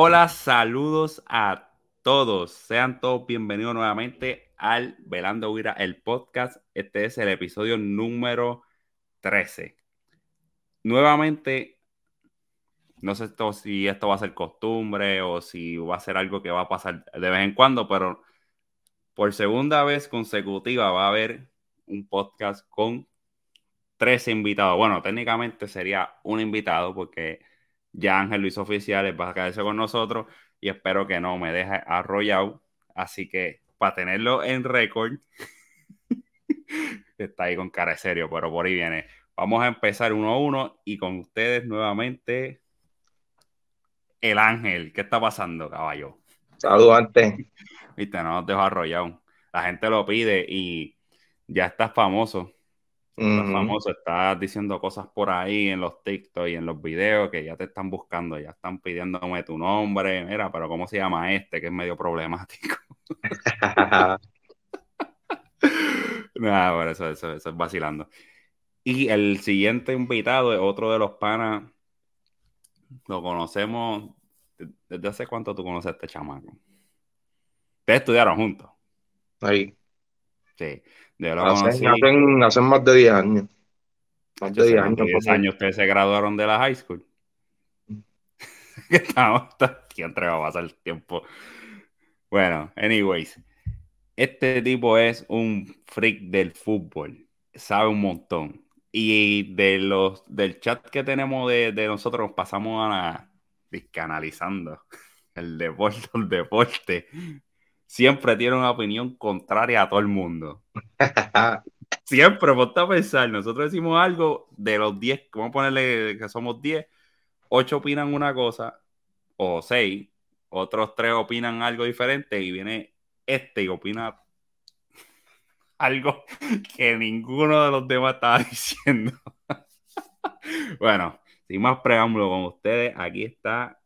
Hola, saludos a todos. Sean todos bienvenidos nuevamente al Velando Huira, el podcast. Este es el episodio número 13. Nuevamente, no sé si esto va a ser costumbre o si va a ser algo que va a pasar de vez en cuando, pero por segunda vez consecutiva va a haber un podcast con tres invitados. Bueno, técnicamente sería un invitado porque ya Ángel lo hizo oficial, va a quedarse con nosotros y espero que no me deje arrollado. Así que para tenerlo en récord, está ahí con cara de serio, pero por ahí viene. Vamos a empezar uno a uno y con ustedes nuevamente el Ángel. ¿Qué está pasando, caballo? Saludos antes. Viste, no nos dejo arrollado. La gente lo pide y ya estás famoso. Estás famoso, estás diciendo cosas por ahí en los TikTok y en los videos que ya te están buscando, ya están pidiéndome tu nombre. Mira, pero ¿cómo se llama este? Que es medio problemático. Nada, por eso, eso, eso es vacilando. Y el siguiente invitado es otro de los panas. Lo conocemos. ¿Desde hace cuánto tú conoces a este chamaco? Ustedes estudiaron juntos. Ahí. Sí. Hacen, hacen, hacen, más de 10 años. Más de 10 años. 10 años ustedes se graduaron de la high school. Estamos, siempre va a pasar el tiempo. Bueno, anyways. Este tipo es un freak del fútbol. Sabe un montón. Y de los del chat que tenemos de, de nosotros pasamos a la, analizando el deporte, el deporte siempre tiene una opinión contraria a todo el mundo. siempre, ponte a pensar, nosotros decimos algo, de los 10, vamos a ponerle que somos 10, 8 opinan una cosa, o 6, otros 3 opinan algo diferente, y viene este y opina algo que ninguno de los demás estaba diciendo. bueno, sin más preámbulo con ustedes, aquí está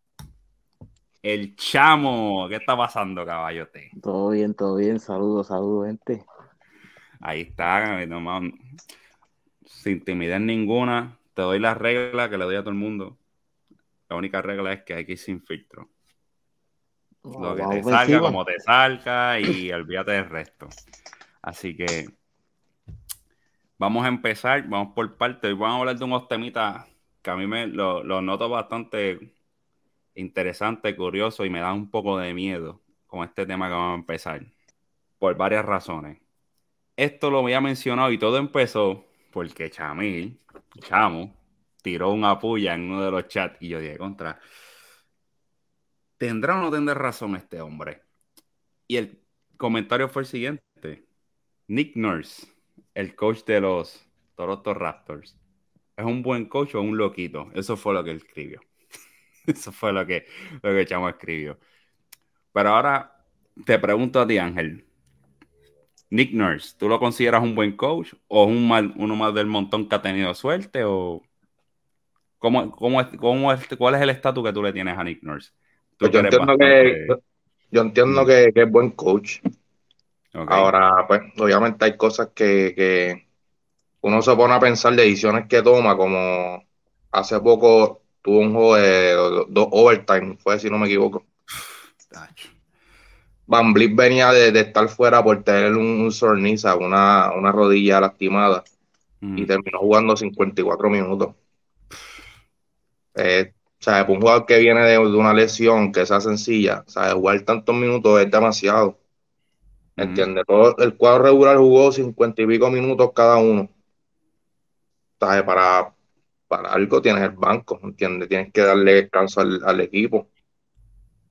el chamo, ¿qué está pasando, caballote? Todo bien, todo bien. Saludos, saludos, gente. Ahí está, nomás, sin timidez ninguna. Te doy la regla que le doy a todo el mundo. La única regla es que hay que ir sin filtro. Lo que te salga, como te salga y olvídate del resto. Así que vamos a empezar, vamos por parte. Hoy vamos a hablar de unos temitas que a mí me lo, lo noto bastante interesante, curioso y me da un poco de miedo con este tema que vamos a empezar. Por varias razones. Esto lo había mencionado y todo empezó porque Chamil, Chamo, tiró una puya en uno de los chats y yo dije contra. ¿Tendrá o no tendrá razón este hombre? Y el comentario fue el siguiente. Nick Nurse, el coach de los Toronto Raptors, ¿es un buen coach o un loquito? Eso fue lo que él escribió. Eso fue lo que, lo que Chamo escribió. Pero ahora te pregunto a ti, Ángel. Nick Nurse, ¿tú lo consideras un buen coach o un mal, uno más del montón que ha tenido suerte? ¿O cómo, cómo es, cómo es, cuál es el estatus que tú le tienes a Nick Nurse? Pues yo, entiendo que, yo entiendo que, es buen coach. Ahora, pues, obviamente hay cosas que, que uno se pone a pensar decisiones que toma, como hace poco tuvo un juego de dos overtime, fue si no me equivoco. Van Vliet venía de, estar fuera por tener un, sorniza, una, una rodilla lastimada, y terminó jugando 54 minutos. Eh, o sea, un jugador que viene de, una lesión que sea sencilla, o sea, jugar tantos minutos es demasiado. ¿Entiendes? Todo el cuadro regular jugó 50 y pico minutos cada uno. Sea, para, para algo tienes el banco, ¿entiendes? Tienes que darle descanso al, equipo.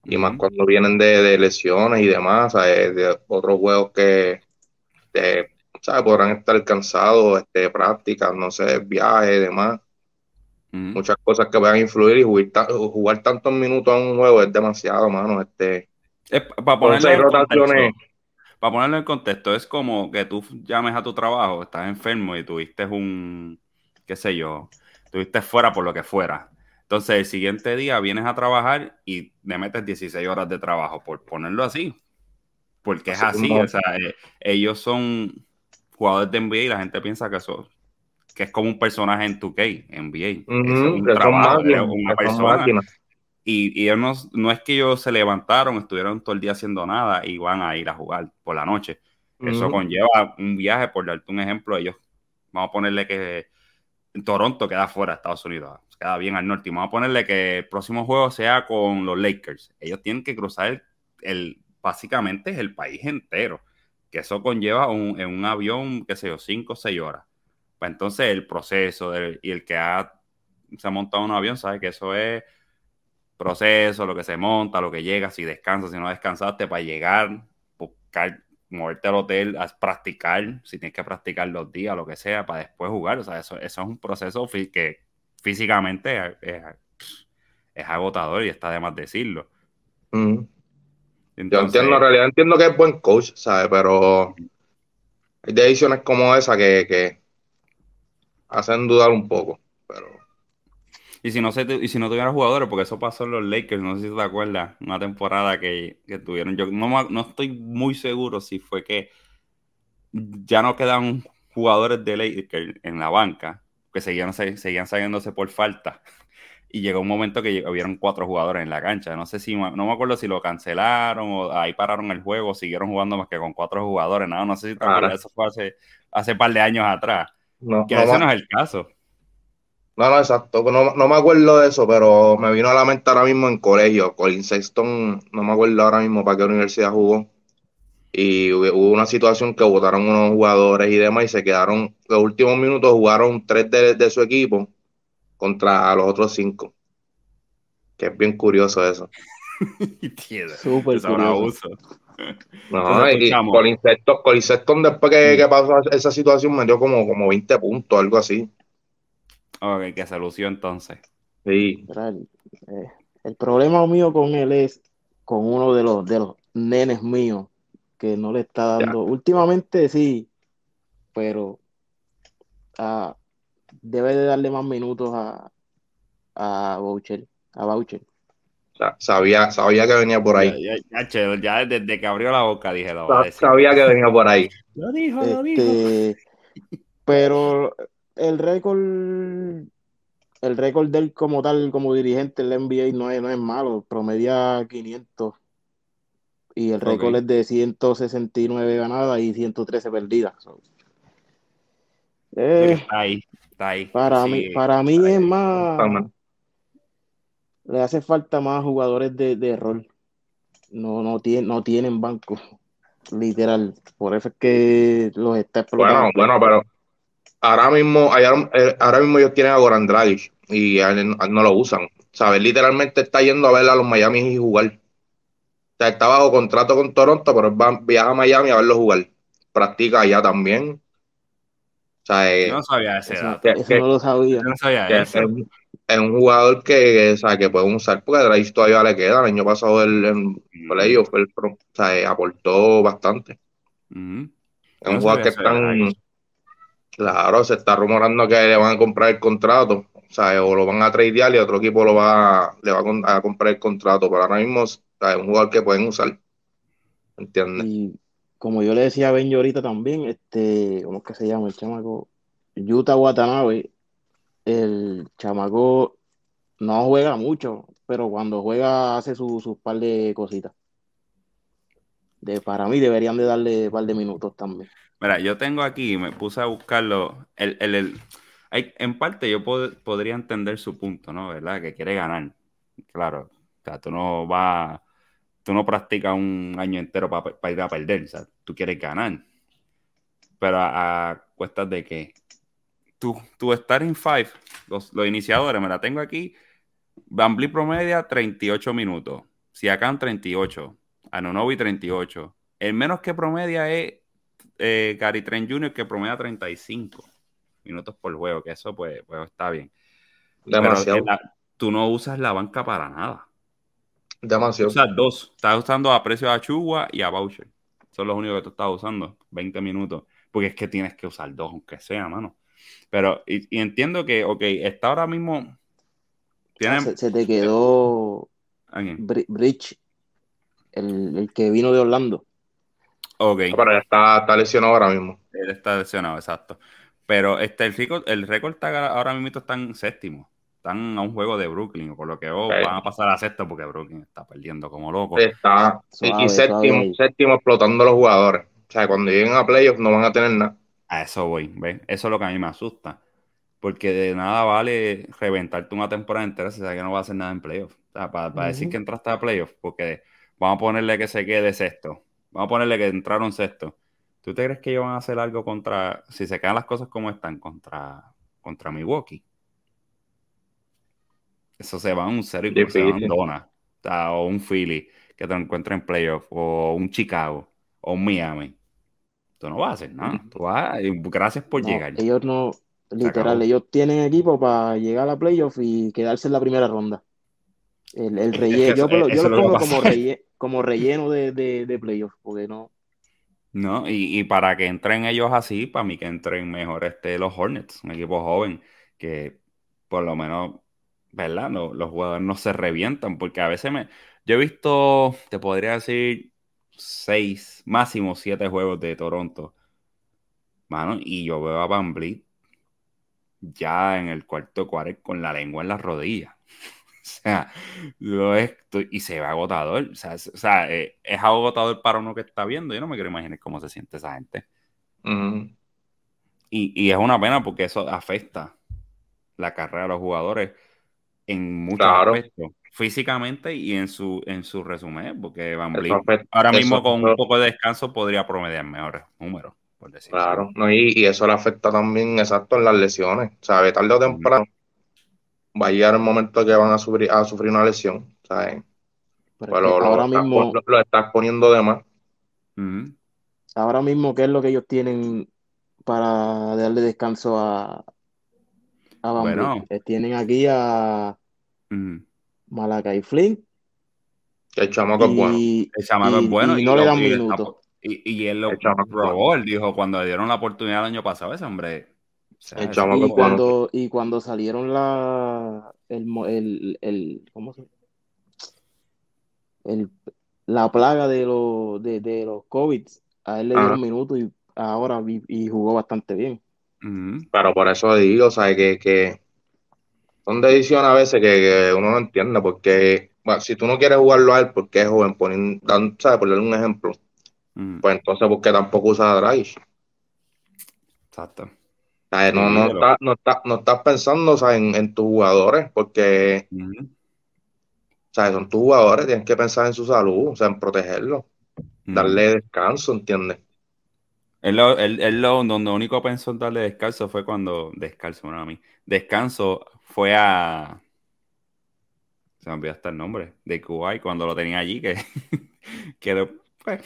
Y más cuando vienen de, lesiones y demás, de otros juegos que ¿sabes? podrán estar cansados, este, prácticas, no sé, viajes y demás. Muchas cosas que puedan influir y jugar, jugar, tantos minutos en un juego es demasiado, mano. Este, para ponerlo, para ponerlo en contexto, es como que tú llames a tu trabajo, estás enfermo y tuviste un, qué sé yo, estuviste fuera por lo que fuera. Entonces, el siguiente día vienes a trabajar y le metes 16 horas de trabajo, por ponerlo así. Porque es así, o sea, eh, ellos son jugadores de NBA y la gente piensa que son que es como un personaje en 2K, NBA. Es un trabajo, máquinas, una persona. Y, y ellos no, no es que ellos se levantaron, estuvieron todo el día haciendo nada y van a ir a jugar por la noche. Eso conlleva un viaje, por darte un ejemplo, ellos, vamos a ponerle que Toronto queda fuera de Estados Unidos, queda bien al norte, y vamos a ponerle que el próximo juego sea con los Lakers. Ellos tienen que cruzar el, el- básicamente es el país entero, que eso conlleva un, en un avión, qué sé yo, 5 o 6 horas. Pues entonces el proceso y el que ha, se ha montado un avión sabe que eso es proceso, lo que se monta, lo que llega, si descansas, si no descansaste, para llegar, buscar, moverte al hotel, a practicar, si tienes que practicar los días, lo que sea, para después jugar. O sea, eso, eso es un proceso que físicamente es, agotador y está de más decirlo. Yo entiendo, en realidad entiendo que es buen coach, ¿sabes? Pero hay decisiones como esa que, que hacen dudar un poco. Y si no se y si no tuvieran jugadores, porque eso pasó en los Lakers, no sé si te acuerdas, una temporada que, que tuvieron. Yo no, no estoy muy seguro si fue que ya no quedan jugadores de Lakers en la banca, que seguían, se- seguían saliéndose por falta. Y llegó un momento que hubieron cuatro jugadores en la cancha. No sé si, no me acuerdo si lo cancelaron o ahí pararon el juego, siguieron jugando más que con cuatro jugadores. No, no sé si te acuerdas, eso fue hace, hace par de años atrás. no, Que no, ese no es el caso. No, no, exacto. No, no me acuerdo de eso, pero me vino a la mente ahora mismo en colegio. Colin Sexton, no me acuerdo ahora mismo para qué universidad jugó. Y hubo una situación que votaron unos jugadores y demás y se quedaron, los últimos minutos jugaron tres de, de su equipo contra los otros cinco. Que es bien curioso eso. Súper Eso es un curioso. abuso. No, Entonces, y. Colin Sexton, Colin Sexton, después que, que pasó esa situación metió como, como 20 puntos, algo así. Ok, que se lució entonces. Sí. El, eh, el problema mío con él es con uno de los, de los nenes míos que no le está dando. Últimamente sí, pero ah, debe de darle más minutos a, a Boucher, a Boucher. Sabía, sabía que venía por ahí. Ya, ya, ya, che, ya desde que abrió la boca dije, lo a decir. Sabía que venía por ahí. Lo dijo, lo dijo. Este, pero el récord, el récord de él como tal, como dirigente en la NBA no es, no es malo, promedia 500 y el récord es de 169 ganadas y 113 perdidas. So, eh, Está ahí, está ahí. para Sí, mí, para mí es ahí. más, le hace falta más jugadores de, de rol. No, no, tiene, no tienen banco, literal. Por eso es que los está explotando. Bueno, bueno, pero ahora mismo, ahora, eh, ahora mismo ellos tienen a Goran Dragic y a él, a él no lo usan. ¿Sabes? Literalmente está yendo a ver a los Miami y jugar. O sea, está bajo contrato con Toronto, pero él va, viaja a Miami a verlo jugar. Practica allá también. O sea, eh, Yo no sabía ese Eso, dato. que- eso que- no lo sabía. Yo no sabía que eso. es, es un jugador que, o sea, que pueden usar porque a Dragic todavía le queda. El año pasado él en playoff él, o sea, eh, aportó bastante. Ujú. Es un no jugador que están, Dragic. Claro, se está rumorando que le van a comprar el contrato, o sea, o lo van a tradear y otro equipo lo va, le va a, comprar el contrato, pero ahora mismo es un jugador que pueden usar, ¿entiendes? Y como yo le decía a Benji ahorita también, este, ¿cómo es que se llama el chamaco? Yuta Watanabe, el chamaco no juega mucho, pero cuando juega hace su- sus par de cositas. De, para mí deberían de darle un par de minutos también. Mira, yo tengo aquí, me puse a buscarlo. El, el, el- hay, en parte yo pod- podría entender su punto, ¿no? ¿Verdad? Que quiere ganar. Claro. O sea, tú no vas, tú no practicas un año entero para ir a perder. O tú quieres ganar. Pero a, a cuestas de que tú, tú estar en five, los, los iniciadores, me la tengo aquí. Vliet promedia 38 minutos. Siakam 38. Anunobi 38. El menos que promedia es eh, Gary Trent Jr. que promedia 35 minutos por juego, que eso pues, pues está bien. Demasiado, Pero eh, la- tú no usas la banca para nada. demasiado. Usas dos. Estás usando a precio a Chugua y a Boucher. Son los únicos que tú estás usando. 20 minutos. Porque es que tienes que usar dos, aunque sea, mano. Pero, y, y entiendo que, ok, está ahora mismo. Ah, Se, se te quedó Bridge, el, el que vino de Orlando. Ok. Pero ya está, está lesionado ahora mismo. Él está lesionado, exacto. Pero este, el récord, el récord está ahora mismo está en séptimo. Están a un juego de Brooklyn, por lo que oh, van a pasar a sexto porque Brooklyn está perdiendo como loco. Está, y, séptimo, séptimo explotando los jugadores. O sea, cuando lleguen a playoffs no van a tener nada. A eso voy, ¿ves? Eso es lo que a mí me asusta. Porque de nada vale reventarte una temporada entera si sabes que no va a hacer nada en playoffs. O sea, para, decir que entraste a playoffs, porque vamos a ponerle que se quede sexto. Vamos a ponerle que entraron sexto. ¿Tú te crees que ellos van a hacer algo contra, si se quedan las cosas como están, contra, contra Milwaukee? Eso se va a un serio y se va un Dona, o, un Philly que te encuentra en playoff, o un Chicago, o un Miami. Tú no vas a hacer nada. Tú vas, gracias por llegar. Ellos no, literal, ellos tienen equipo para llegar a playoff y quedarse en la primera ronda. El, relleno, yo, lo, pongo como, como relleno de, de, de playoff, porque no. No, y, para que entren ellos así, para mí que entren mejor este, los Hornets, un equipo joven, que por lo menos, ¿verdad? los jugadores no se revientan, porque a veces me. Yo he visto, te podría decir, seis, máximo siete juegos de Toronto, mano, y yo veo a Van ya en el cuarto cuarto con la lengua en las rodillas. O sea, lo es, y se ve agotador. O sea, es, eh, es, agotador para uno que está viendo. Yo no me quiero imaginar cómo se siente esa gente. y, y, es una pena porque eso afecta la carrera de los jugadores en muchos aspectos. Físicamente y en su, en su resumen, porque Van ahora mismo con un poco de descanso podría promediar mejores números, por decirlo. Claro, no, y, y, eso le afecta también, exacto, en las lesiones. O sea, tarde o temprano va a llegar el momento que van a sufrir, a sufrir una lesión. ¿sabes? Pero, ahora mismo lo, estás poniendo de más. Ahora mismo, ¿qué es lo que ellos tienen para darle descanso a, a bueno. Eh, tienen aquí a Malaca y Flynn. El chamaco es bueno. El chamaco es bueno. Y, no le dan minutos. Y, y, él lo probó, él dijo cuando le dieron la oportunidad el año pasado, ese hombre y, cuando, y cuando salieron la el, el, el ¿cómo se el, la plaga de los de, de, los COVID, a él le dieron minutos y ahora y, jugó bastante bien. Pero por eso digo, o sea, que, que son decisiones a veces que, uno no entiende, porque si tú no quieres jugarlo a él porque es joven, ponen, ¿sabes? por darle un ejemplo, pues entonces porque tampoco usa Drive. Exacto. No, no, está, no, está, no, estás pensando en, en, tus jugadores, porque son tus jugadores, tienes que pensar en su salud, o sea, en protegerlos, darle descanso, ¿entiendes? Él, lo, él, lo, donde único pensó en darle descanso fue cuando, descanso, bueno, a mí, descanso fue a, se me olvidó hasta el nombre, de Kuwait, cuando lo tenía allí, que, que pues,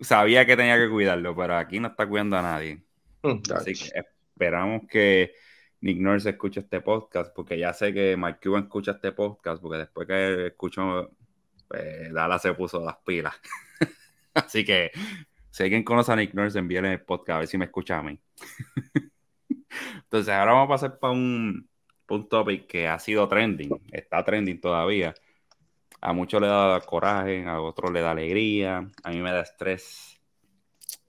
sabía que tenía que cuidarlo, pero aquí no está cuidando a nadie. Mm, Así que esperamos que Nick Nurse escuche este podcast, porque ya sé que Mike Cuban escucha este podcast, porque después que escuchó, pues Dala se puso las pilas. Así que si alguien conoce a Nick Nurse, envíale el podcast a ver si me escucha a mí. Entonces, ahora vamos a pasar para un, un topic que ha sido trending, está trending todavía. A muchos le da coraje, a otros le da alegría, a mí me da estrés.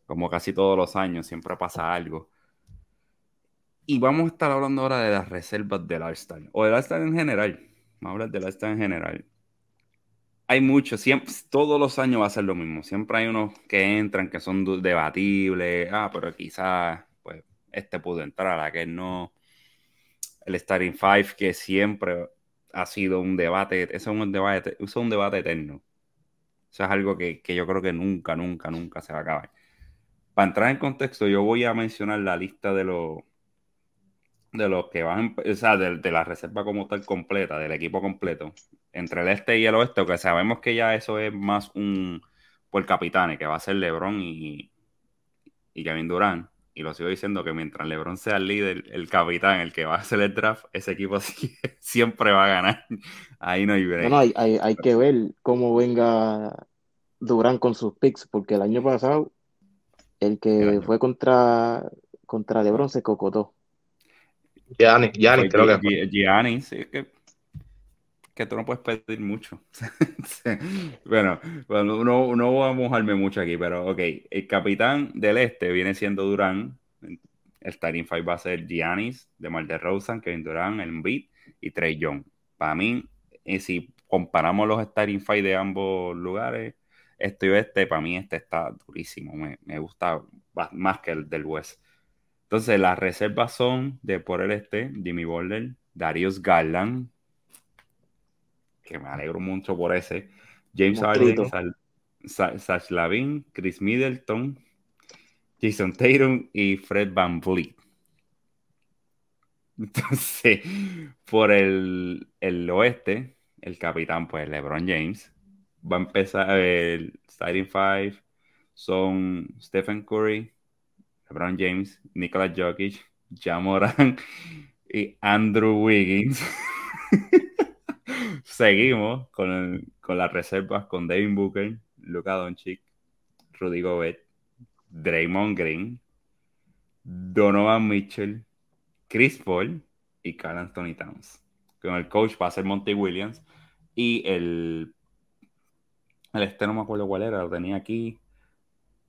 Como casi todos los años, siempre pasa algo. Y vamos a estar hablando ahora de las reservas del All-Star, o del All-Star en general. Vamos a hablar del All-Star en general. Hay muchos, siempre, todos los años va a ser lo mismo. Siempre hay unos que entran que son debatibles. Ah, pero quizás pues, este pudo entrar, aquel no. El Starting Five, que siempre ha sido un debate, eso es un debate, es un debate eterno. Eso es algo que, que yo creo que nunca, nunca, nunca se va a acabar. Para entrar en contexto, yo voy a mencionar la lista de los de los que van, o sea, de, la reserva como tal completa, del equipo completo, entre el este y el oeste, que sabemos que ya eso es más un por capitán, que va a ser LeBron y, y Kevin Durant. Y lo sigo diciendo que mientras LeBron sea el líder, el capitán, el que va a hacer el draft, ese equipo siempre va a ganar. Ahí no hay break. hay, hay, que ver cómo venga Durant con sus picks, porque el año pasado, el que fue contra, contra LeBron se cocotó. Gianni, Gianni creo que. Gianni, sí, que, que tú no puedes pedir mucho. bueno, bueno no, no voy a mojarme mucho aquí, pero ok, el capitán del este viene siendo Durán. el starting five va a ser Giannis, DeMar DeRozan, Kevin Durant, Embiid y Trey Young. Para mí, y si comparamos los starting five de ambos lugares, este y este, para mí este está durísimo. Me, me gusta más que el del West. Entonces, las reservas son de por el este, Jimmy Butler, Darius Garland, que me alegro mucho por ese, James Harden, Sash Lavin, Chris Middleton, Jason Tatum y Fred Van Vliet. Entonces, por el, el, oeste, el capitán, pues LeBron James, va a empezar el starting five. Son Stephen Curry, LeBron James, Nicolas Jokic, Jamoran y Andrew Wiggins. Seguimos con, con, las reservas con Devin Booker, Luka Doncic, Rudy Gobert, Draymond Green, Donovan Mitchell, Chris Paul y Carl Anthony Towns. Con el coach va a ser Monty Williams y el el este no me acuerdo cuál era, lo tenía aquí.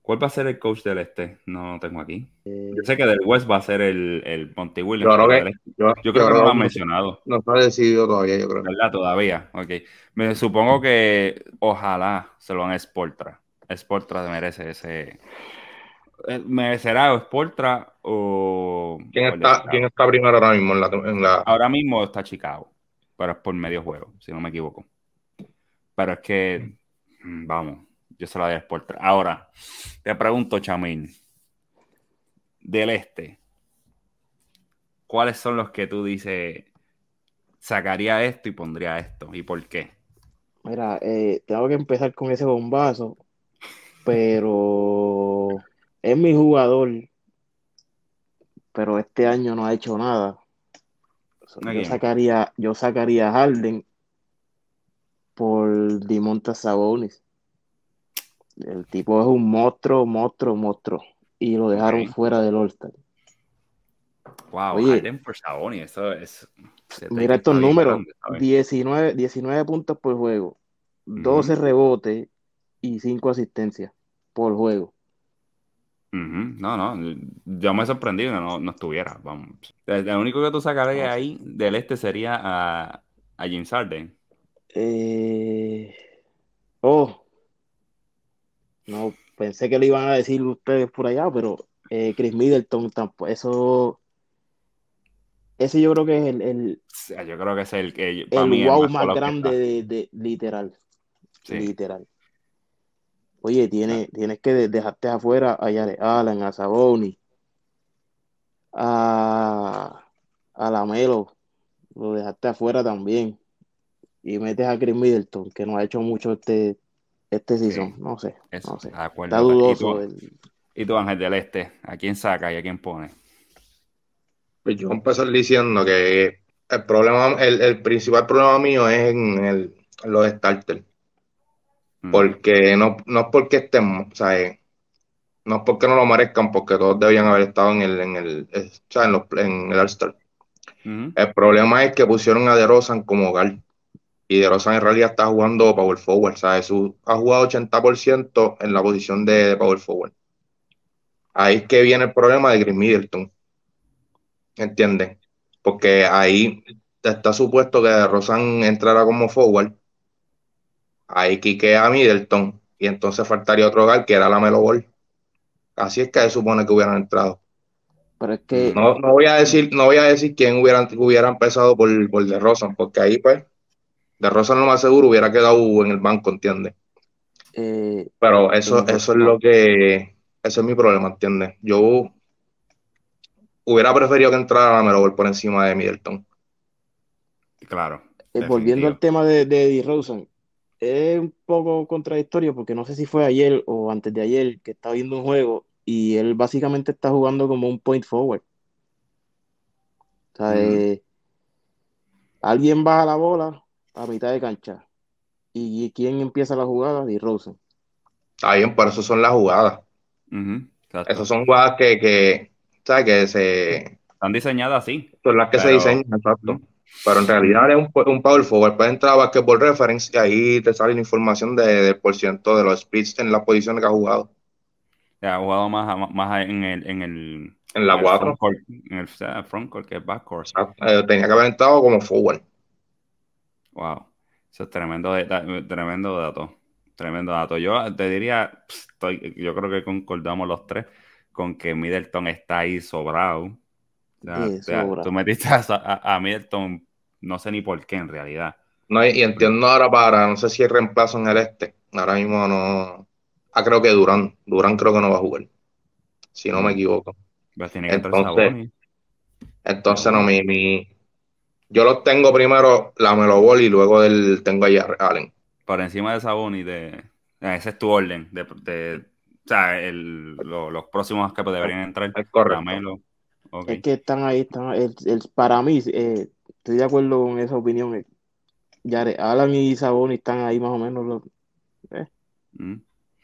¿Cuál va a ser el coach del este? No lo tengo aquí. Eh, yo sé que del West va a ser el, el Monty Williams. Yo creo que, yo, creo que no lo han mencionado. No está decidido todavía, yo creo. ¿Verdad? Todavía. Ok. Me supongo que ojalá se lo van a Sportra. Sportra merece ese. Eh, ¿Merecerá o Sportra o. ¿Quién está, ¿Quién está primero ahora mismo en la, en la, Ahora mismo está Chicago. Pero es por medio juego, si no me equivoco. Pero es que. Mm, vamos yo se la doy a Sport. Ahora, te pregunto, Chamín, del este, ¿cuáles son los que tú dices, sacaría esto y pondría esto? ¿Y por qué? Mira, eh, tengo que empezar con ese bombazo, pero es mi jugador, pero este año no ha hecho nada. Yo sacaría, yo sacaría a Harden por Dimonta Sabonis. El tipo es un monstruo, monstruo, monstruo. Y lo dejaron fuera del All-Star. Wow, Oye, por Saboni, eso es. Mira estos números: 19, 19 puntos por juego, 12 rebotes y 5 asistencias por juego. No, no, yo me he sorprendido que no, no estuviera. Vamos. El, único que tú sacarías ah, ahí del este sería a, a James Harden. Eh... Oh, no, pensé que le iban a decir ustedes por allá, pero eh, Chris Middleton tampoco. Eso. Ese yo creo que es el. yo creo que es el que. el wow más, grande de, literal. Literal. Oye, tiene, tienes que dejarte afuera a Yare Allen, a Saboni, a, a Lamelo. Lo dejaste afuera también. Y metes a Chris Middleton, que no ha hecho mucho este, este season, no sé. no sé. Está dudoso. ¿Y tú, Ángel del Este? ¿A quién saca y a quién pone? Pues yo empezar diciendo que el problema, el, principal problema mío es en, el, los starters. Mm. Porque no, no es porque estemos, o sea, eh, no es porque no lo merezcan, porque todos debían haber estado en el, en el, eh, o sea, en, los, en el All-Star. Mm. El problema es que pusieron a DeRozan como guard y De Rosa en realidad está jugando power forward, ¿sabes? ha jugado 80% en la posición de, power forward. Ahí es que viene el problema de Chris Middleton. ¿Entiendes? Porque ahí está supuesto que De Rosan entrara como forward. Ahí quiquea a Middleton. Y entonces faltaría otro gal que era la Melo Ball. Así es que se supone que hubieran entrado. Pero es que... No, voy a decir, no voy a decir quién hubiera, hubiera empezado por, por De Rosan, porque ahí pues de Rosa no más seguro hubiera quedado en el banco, ¿entiendes? Eh, Pero eso, eso es lo que, ese es mi problema, ¿entiendes? Yo hubiera preferido que entrara Melo por encima de Middleton. Claro. Eh, volviendo al tema de, de Eddie Rosen, es un poco contradictorio porque no sé si fue ayer o antes de ayer que estaba viendo un juego y él básicamente está jugando como un point forward. O sea, eh, alguien baja la bola, a mitad de cancha. ¿Y quién empieza la jugada? Y Rosen. Está bien, por eso son las jugadas. Esas son jugadas que, que, ¿sabes? que se... Están diseñadas así. Son las que se diseñan, exacto. Pero en realidad es un, un power forward. Puedes entrar a basketball reference y ahí te sale la información de, del por ciento de los splits en las posiciones que ha jugado. Ha jugado más, más en el, en el en la 4. En el frontcourt, que es backcourt. Eh, tenía que haber estado como forward. Wow. Eso es tremendo, tremendo dato. Tremendo dato. Yo te diría, estoy, yo creo que concordamos los tres con que Middleton está ahí sobrado. tú metiste a, a, Middleton, no sé ni por qué en realidad. No, y, entiendo ahora para, no sé si el reemplazo en el este. Ahora mismo no. Ah, creo que Durán. Durán creo que no va a jugar. Si no me mm. equivoco. Pues entonces, entonces no, mi, mi, yo los tengo primero la Melo Ball y luego el, tengo a Allen. Por encima de Saboni, de, ah, ese es tu orden. De, o sea, el, los próximos que deberían entrar. Es correcto. Es que están ahí, están, el, para mí, eh, estoy de acuerdo con esa opinión. Jared Allen y Saboni están ahí más o menos. Los, eh. mm.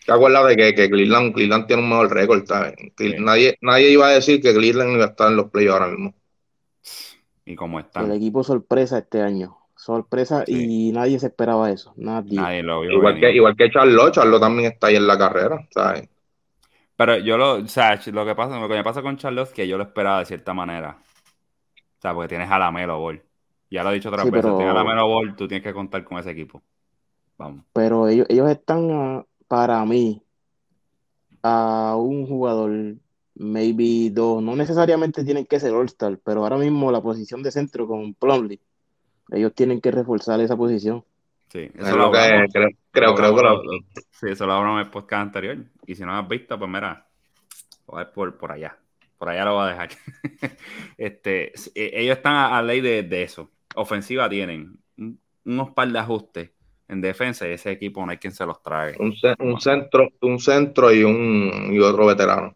¿Te acuerdas de que, que Cleveland, Cleveland, tiene un mejor récord? ¿sabes? Nadie, nadie iba a decir que Cleveland iba a estar en los playoffs ahora mismo. ¿Y cómo está? El equipo sorpresa este año. Sorpresa y nadie se esperaba eso. Nadie. nadie lo vio igual, que, igual que Charlo, Charlo también está ahí en la carrera, ¿sabes? Pero yo lo, o sea, lo que pasa, lo que me pasa con Charlotte es que yo lo esperaba de cierta manera. O sea, porque tienes a la Melo Ball. Ya lo he dicho otras veces, pero... tienes a la Melo Ball, tú tienes que contar con ese equipo. Vamos. Pero ellos, ellos están para mí, a un jugador, maybe dos, no necesariamente tienen que ser All-Star, pero ahora mismo la posición de centro con Plumlee, ellos tienen que reforzar esa posición. Sí, eso es lo que creo, creo, creo, creo. Sí, eso lo hablamos en el podcast anterior. Y si no has visto, pues mira, a por, por allá. Por allá lo voy a dejar. este, e, ellos están a, ley de, de, eso. Ofensiva tienen unos par de ajustes en defensa y ese equipo no hay quien se los trague. Un, centro, un centro y un y otro veterano.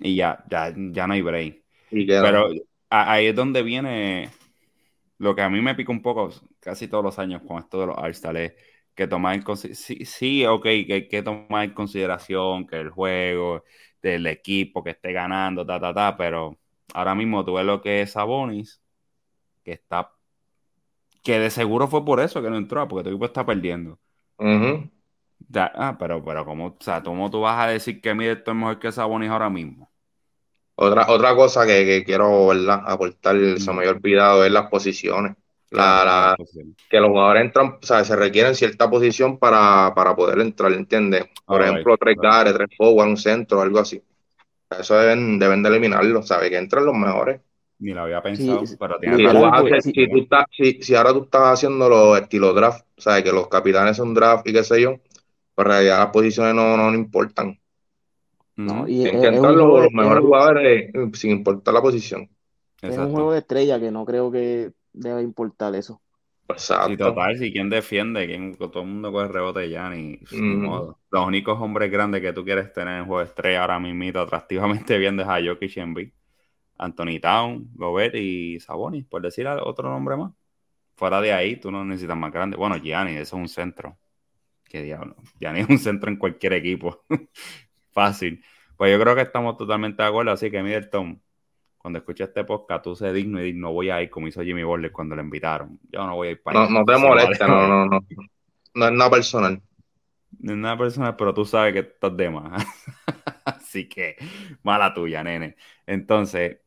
Y ya, ya, ya no hay break. Pero ahí es donde viene lo que a mí me pica un poco casi todos los años con esto de los all es que tomar en sí, sí, ok, que hay que tomar en consideración que el juego del equipo que esté ganando, ta, ta, ta, pero ahora mismo tú ves lo que es Sabonis, que está que de seguro fue por eso que no entró, porque tu equipo está perdiendo. ah, pero, pero ¿cómo, o sea, ¿cómo tú vas a decir que Middleton es mejor que Sabonis ahora mismo? Otra, otra cosa que, quiero ¿verdad? aportar, se me había olvidado, es las posiciones. La, que los jugadores entran, o sea, se requieren cierta posición para, poder entrar, ¿entiendes? Por ejemplo, tres guards, tres forward, un centro, algo así. Eso deben, deben de eliminarlo, ¿sabes? Que entran los mejores. Ni lo había pensado, pero tiene si, si, ahora tú estás haciendo los estilos draft, o sea, que los capitanes son draft y qué sé yo, pues en realidad las posiciones no, no, importan. No, y los, mejores jugadores eh, sin importar la posición. Es un juego de estrella que no creo que deba importar eso. Exacto. Y total, si quien defiende, quien, todo el mundo coge rebote ya, ni, modo. Los únicos hombres grandes que tú quieres tener en juego de estrella ahora mismo, atractivamente bien, es a Jokic y Embiid. Anthony Town, Gobert y Sabonis, por decir otro nombre más. Fuera de ahí, tú no necesitas más grande. Bueno, Gianni, eso es un centro. Qué diablo. Gianni es un centro en cualquier equipo. Fácil. Pues yo creo que estamos totalmente de acuerdo. Así que, Middleton, cuando escuché este podcast, tú sé digno y no voy a ir como hizo Jimmy Butler cuando le invitaron. Yo no voy a ir para No, no te molesta, no, no, no. No es nada personal. No es nada personal, pero tú sabes que estás de más. Así que, mala tuya, nene. Entonces,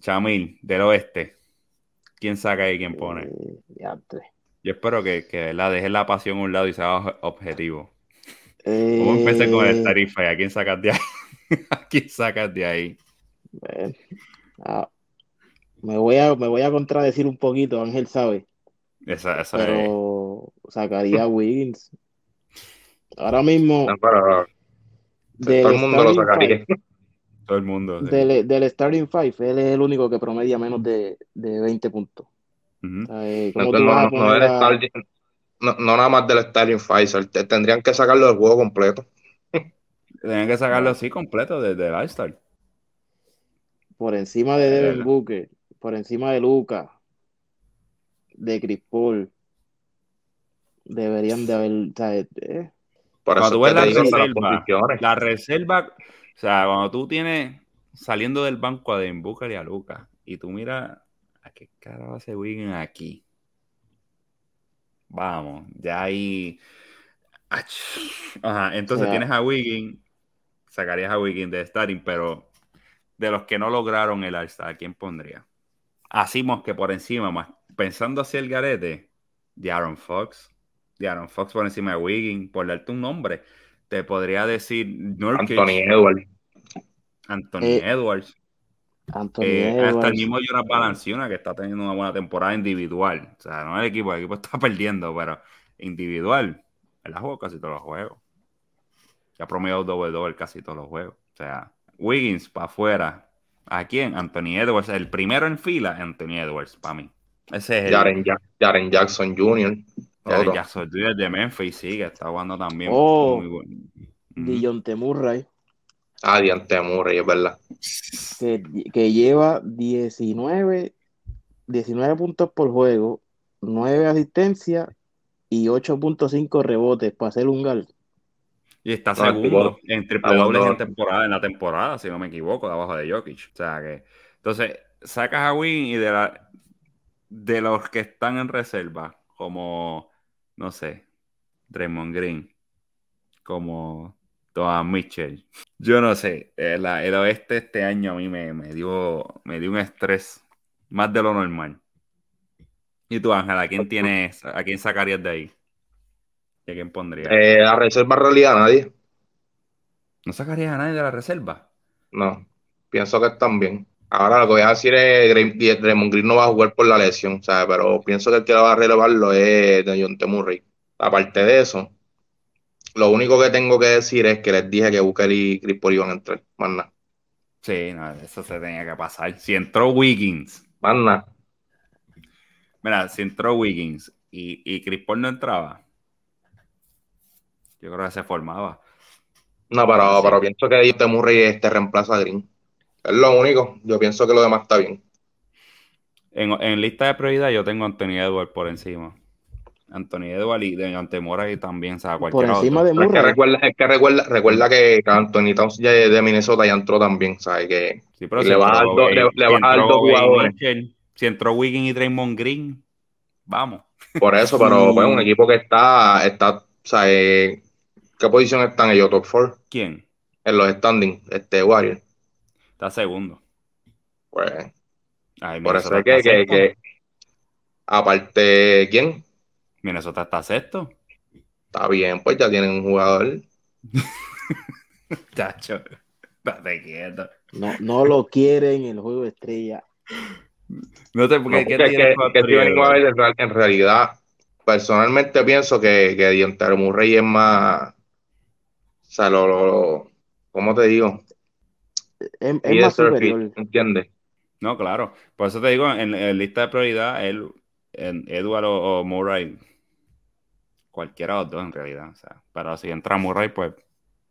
Chamil, del oeste. ¿Quién saca y quién pone? Eh, Yo espero que, que la dejes la pasión a un lado y sea objetivo. ¿Cómo empecé con el eh, tarifa y a quién sacas de ahí? ¿A quién sacas de ahí? Ah, me, voy a, me voy a contradecir un poquito, Ángel sabe. Esa, esa pero sacaría a Wiggins. Ahora mismo. todo el mundo lo sacaría. Todo el mundo. Del, del, Starting Five, él es el único que promedia menos de, de 20 puntos. no, nada más del Starting Five, tendrían que sacarlo del juego completo. Tendrían que sacarlo así completo desde el All-Star. Por encima de Devin Booker, por encima de Luca, de Chris Paul. Deberían de haber. Eh. Cuando tú ves la reserva, la reserva o sea, cuando tú tienes saliendo del banco a Den Booker y a Lucas, y tú miras a qué cara va ese Wiggins aquí. Vamos, ya ahí. Ajá, entonces tienes a Wiggins sacarías a Wiggins de starting, pero de los que no lograron el All-Star, ¿quién pondría? Hacimos que por encima, más pensando hacia el garete, de Aaron Fox, de Aaron Fox por encima de Wiggins, por darte un nombre, te podría decir Nurkic, Anthony Edwards. Anthony eh, Edwards. Anthony eh. Hasta el mismo Jonas Balanciuna, que está teniendo una buena temporada individual. O sea, no el equipo, el equipo está perdiendo, pero individual. Él ha jugado casi todos los juegos. Ya ha promediado doble doble casi todos los juegos. O sea, Wiggins para afuera. ¿A quién? Anthony Edwards. El primero en fila, Anthony Edwards, para mí. Ese es el... Jaren, Jackson Jr. Jaren Jackson Jr. de Memphis, sí, que está jugando también. Oh, muy bueno. Dion Temurray. Ah, Temurray, es verdad. Que, que lleva 19, 19 puntos por juego, 9 asistencias y 8.5 rebotes para hacer un gal. Y está segundo en triple dobles en temporada, en la temporada, si no me equivoco, de abajo de Jokic. O sea que. Entonces, sacas a Win y de la de los que están en reserva, como, no sé, Draymond Green, como Thomas Mitchell. Yo no sé, el, el, oeste este año a mí me, me, dio, me dio un estrés más de lo normal. ¿Y tú, Ángel, a quién tienes, a quién sacarías de ahí? ¿Y a quién pondrías? Eh, la reserva en realidad nadie. ¿No sacarías a nadie de la reserva? No, pienso que están bien. Ahora lo que voy a decir es que Draymond Green no va a jugar por la lesión, ¿sabes? Pero pienso que el que lo va a relevarlo es John Temurray. Aparte de eso, lo único que tengo que decir es que les dije que Booker y Chris Paul iban a entrar, más nada. Sí, no, eso se tenía que pasar. Si entró Wiggins. Más nada. Mira, si entró Wiggins y, y Chris Paul no entraba, yo creo que se formaba. No, pero, pero pienso que este Murray este reemplaza a Green. Es lo único. Yo pienso que lo demás está bien. En, lista de prioridad yo tengo a Anthony Edwards por encima. Anthony Edwards y de Antemora y también, o sea, Por encima de Murray. Es que recuerda, es que recuerda, recuerda que Anthony Towns de Minnesota ya entró también, ¿sabes? Que sí, pero le, va a dar dos jugadores si entró Wiggins y Draymond Green, vamos. Por eso, pero pues, un equipo que está, está o sea, eh, ¿qué posición están ellos? Top 4. ¿Quién? En los standings, este Warrior. Está segundo. Pues. por eso es que, que, que, aparte, ¿quién? Minnesota está sexto. Está bien, pues ya tienen un jugador. Chacho, estate quieto. No, no lo quieren en el juego de estrella. No te porque, no, que, en realidad, personalmente pienso que, que Murray es más. O sea, lo, lo, ¿cómo te digo? Es, más superior. ¿Entiendes? No, claro. Por eso te digo, en, en lista de prioridad, él, en Edward o, Murray, cualquiera de los dos en realidad. O sea, pero si entra Murray, pues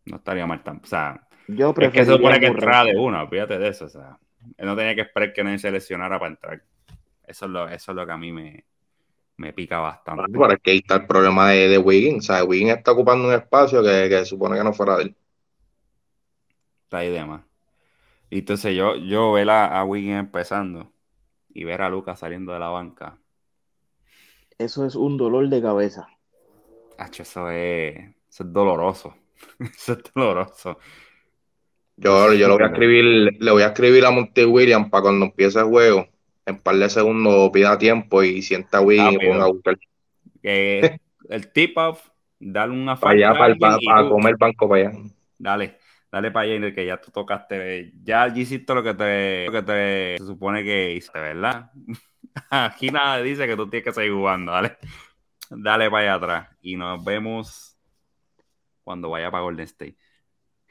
no estaría mal tan. O sea, yo es que se supone que entrara de uno, fíjate de eso. O sea, él no tenía que esperar que nadie se lesionara para entrar. Eso es lo, eso es lo que a mí me, me pica bastante. Bueno, es que ahí está el problema de, de Wiggins. O sea, Wiggins está ocupando un espacio que, que se supone que no fuera de él. Está ahí de más. Y entonces yo, yo ver a, a Wiggins empezando y ver a Lucas saliendo de la banca. Eso es un dolor de cabeza. Eso es, eso es doloroso. eso es doloroso. Yo, yo lo voy a escribir, le voy a escribir a Monty Williams para cuando empiece el juego, en par de segundos pida tiempo y sienta a Williams y ponga a buscar. el tip off, dale una falta. Para allá, para, comer banco para allá. Dale, dale para allá que ya tú tocaste, ya hiciste lo que te, lo que te se supone que hiciste, ¿verdad? Aquí nada dice que tú tienes que seguir jugando, dale. Dale para allá atrás y nos vemos cuando vaya para Golden State.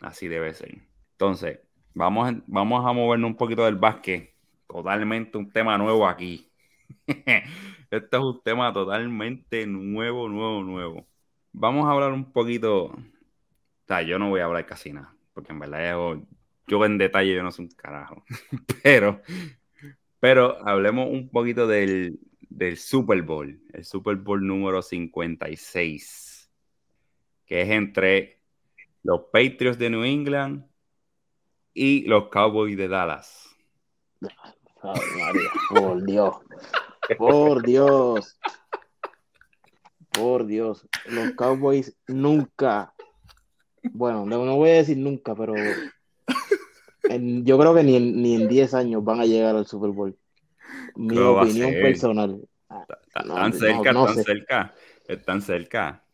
Así debe ser. Entonces, vamos, vamos a movernos un poquito del básquet. Totalmente un tema nuevo aquí. este es un tema totalmente nuevo, nuevo, nuevo. Vamos a hablar un poquito. O sea, yo no voy a hablar casi nada, porque en verdad yo, yo en detalle yo no soy un carajo. pero, pero hablemos un poquito del, del Super Bowl, el Super Bowl número 56, que es entre los Patriots de New England y los Cowboys de Dallas. por Dios. Por Dios. Por Dios. Los Cowboys nunca, Bueno, no, voy a decir nunca, pero yo creo que ni en, ni en 10 años van a llegar al Super Bowl. Mi ¿Cómo va a opinión personal. No, Están no, cerca, no están sé. cerca, están cerca.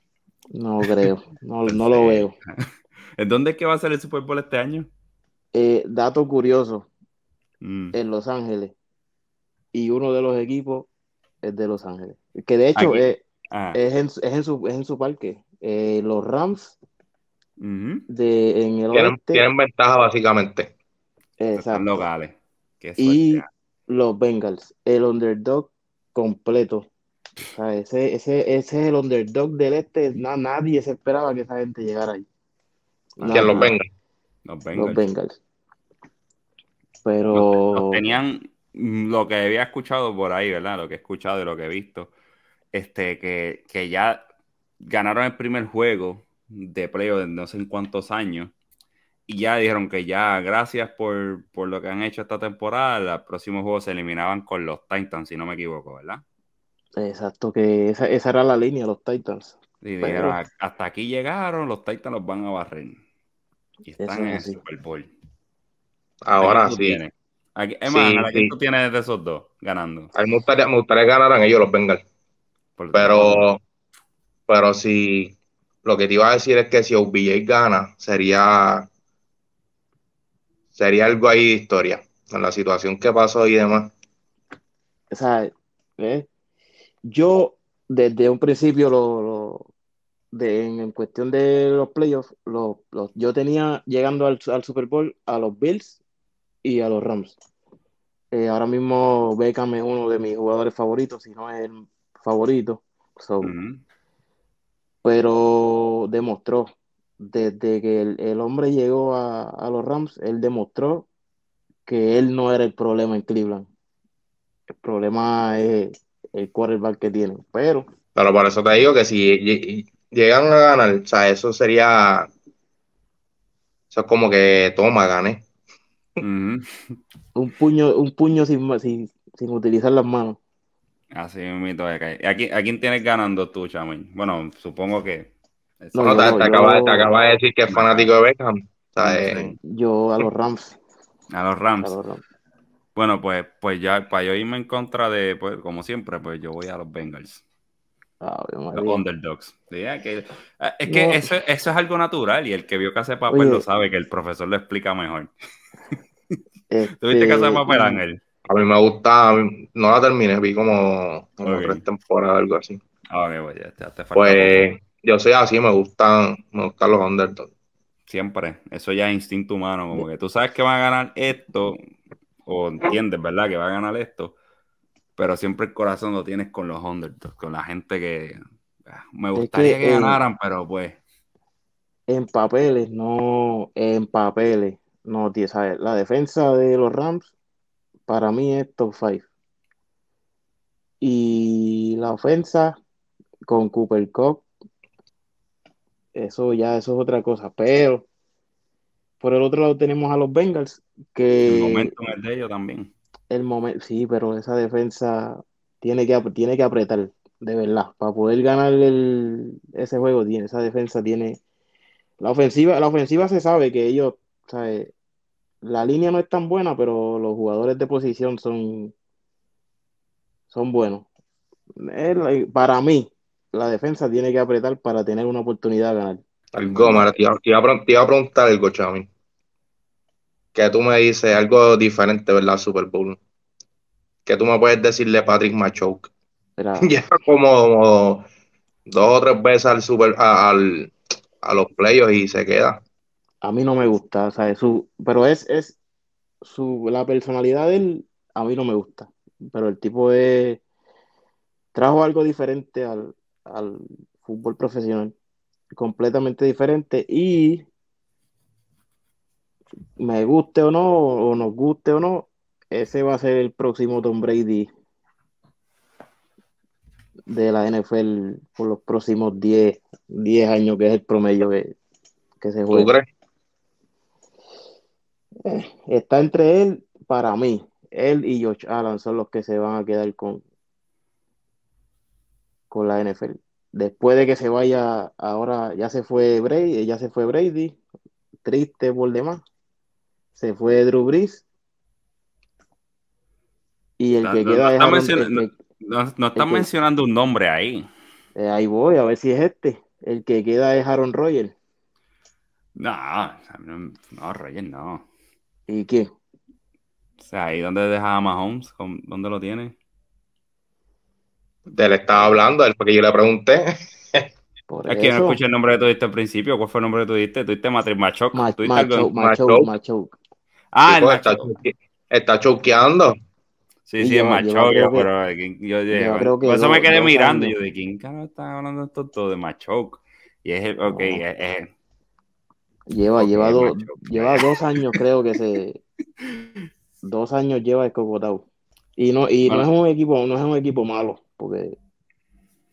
No creo, no, no lo veo. ¿En dónde es que va a ser el Super Bowl este año? Eh, dato curioso, Mm. en Los Ángeles. Y uno de los equipos es de Los Ángeles. Que de hecho es, Ah, es en, es en su, es en su parque. Eh, los Rams de, en el Tienen, oeste. tienen ventaja básicamente. Están Exacto. locales. Qué Y. los Bengals, el underdog completo. O sea, ese, ese, ese es el underdog del este. Na- nadie se esperaba que esa gente llegara ahí. Ah, los venga. Los Los Bengals. Bengals. Los, Pero los tenían mm, lo que había escuchado por ahí, ¿verdad? Lo que he escuchado y lo que he visto. Este, que, que ya ganaron el primer juego de playoff de no sé en cuántos años. Y ya dijeron que ya, gracias por, por lo que han hecho esta temporada, el próximo juego se eliminaban con los Titans, si no me equivoco, ¿verdad? exacto, que esa, esa era la línea, los Titans. Y Pero- dijeron, "A- hasta aquí llegaron, los Titans los van a barrer. Y están en el. Super Bowl. Ahora ¿A quién tú sí. tienes? ¿A qui- es Sí, más, ¿a quién sí. tú tienes de esos dos ganando? A mí me gustaría, me gustaría que ganaran ellos los Bengals. Pero, pero si lo que te iba a decir es que si OBJ gana, sería, sería algo ahí de historia. En la situación que pasó y demás. O sea, ¿ves? Yo desde un principio lo, lo- de, en, en cuestión de los playoffs, lo- lo- yo tenía llegando al, al Super Bowl a los Bills y a los Rams. Eh, ahora mismo Beckham es uno de mis jugadores favoritos, si no es el favorito. So, pero demostró, desde que el, el hombre llegó a, a los Rams, él demostró que él no era el problema en Cleveland. El problema es el quarterback que tienen. Pero Pero por eso te digo que si lle- llegan a ganar, o sea, eso sería. Eso es como que toma, gané. Ujú. un puño, un puño sin, ma- sin, sin utilizar las manos. Así mismo ¿A quién, a quién tienes ganando tú, Chamin? Bueno, supongo que. No, No, te, te acaba, yo- te acaba de decir que es fanático de Beckham. O sea, No eh. Yo a los Rams. A los A Rams. los Rams. Bueno, pues, pues ya, para yo irme en contra de, pues, como siempre, pues yo voy a los Bengals. Ave Los underdogs. Sí, es que, eh, es, que No. eso, eso es algo natural y el que vio Casa de Papel Oye. lo sabe, que el profesor lo explica mejor. Este, ¿Tuviste Casa de Papel, Ángel? a mí me gusta, mí- no la terminé, vi como, como Ok. tres temporadas, algo así. Ah, ok, pues ya, ya te falta Pues yo soy así, me gustan, me gustan los underdogs. Siempre, eso ya es instinto humano, como que tú sabes que va a ganar esto, o entiendes, ¿verdad? Que va a ganar esto, pero siempre el corazón lo tienes con los underdogs, con la gente que ah, me Es gustaría que, que, ganaran, pero pues, en papeles, no, en papeles, no, tío, ¿sabes? La defensa de los Rams, para mí es top 5. Y la ofensa con Cooper Cup, eso ya, eso es otra cosa. Pero por el otro lado tenemos a los Bengals, que el momento es de ellos también. el momento, sí, pero esa defensa tiene que, tiene que apretar, de verdad, para poder ganar el, ese juego, tiene, esa defensa tiene, la ofensiva, la ofensiva se sabe que ellos, ¿sabes? La línea no es tan buena, pero los jugadores de posición son, son buenos. La- Para mí, la defensa tiene que apretar para tener una oportunidad de ganar. Algo, Mara, te iba, te iba a pre- te iba a preguntar algo, Chami. Que tú me dices algo diferente, ¿verdad? Super Bowl. Que tú me puedes decirle a Patrick Machoke. Llega como dos o tres veces al super, a, al- a los playoffs y se queda. a mí no me gusta, ¿sabes? Su, pero es, es su, la personalidad de él, a mí no me gusta. Pero el tipo de trajo algo diferente al, al fútbol profesional, completamente diferente. Y me guste o no, o nos guste o no, ese va a ser el próximo Tom Brady de la NFL por los próximos 10, 10 años, que es el promedio que, que se ¿Tú juega. crees? Está entre él, para mí, él y Josh Allen son los que se van a quedar con, con la NFL. después de que se vaya, ahora ya se fue Brady, ya se fue Brady, triste por demás. Se fue Drew Brees. Y el No, que no, queda no es que- No, no están que- mencionando un nombre ahí. eh, ahí voy, a ver si es este. El que queda es Aaron Rodgers. No, no, Reyes, no. ¿Y qué? O sea, ahí donde deja a Mahomes, ¿Con- ¿dónde lo tiene? De él estaba hablando, él porque yo le pregunté. Por Es que yo no eso. escuché el nombre que tú diste al principio. ¿Cuál fue el nombre que tú diste? Tú diste Matrix Machoc. Ma- ¿Tú diste algo? Macho, macho, Macho. macho. Ah, el Tipo, está, está choqueando. Sí, Sí, el lleva Machoc, que- pero eh, ¿quién- yo, creo que por eso me quedé mirando. Yo de quién carajo están hablando esto todo de Machoc. Y es el, ok, No. es, es- Lleva, lleva, dos, macho. lleva dos años, creo que se. Dos años lleva escocotado. Y no, y no es un equipo, no es un equipo malo, porque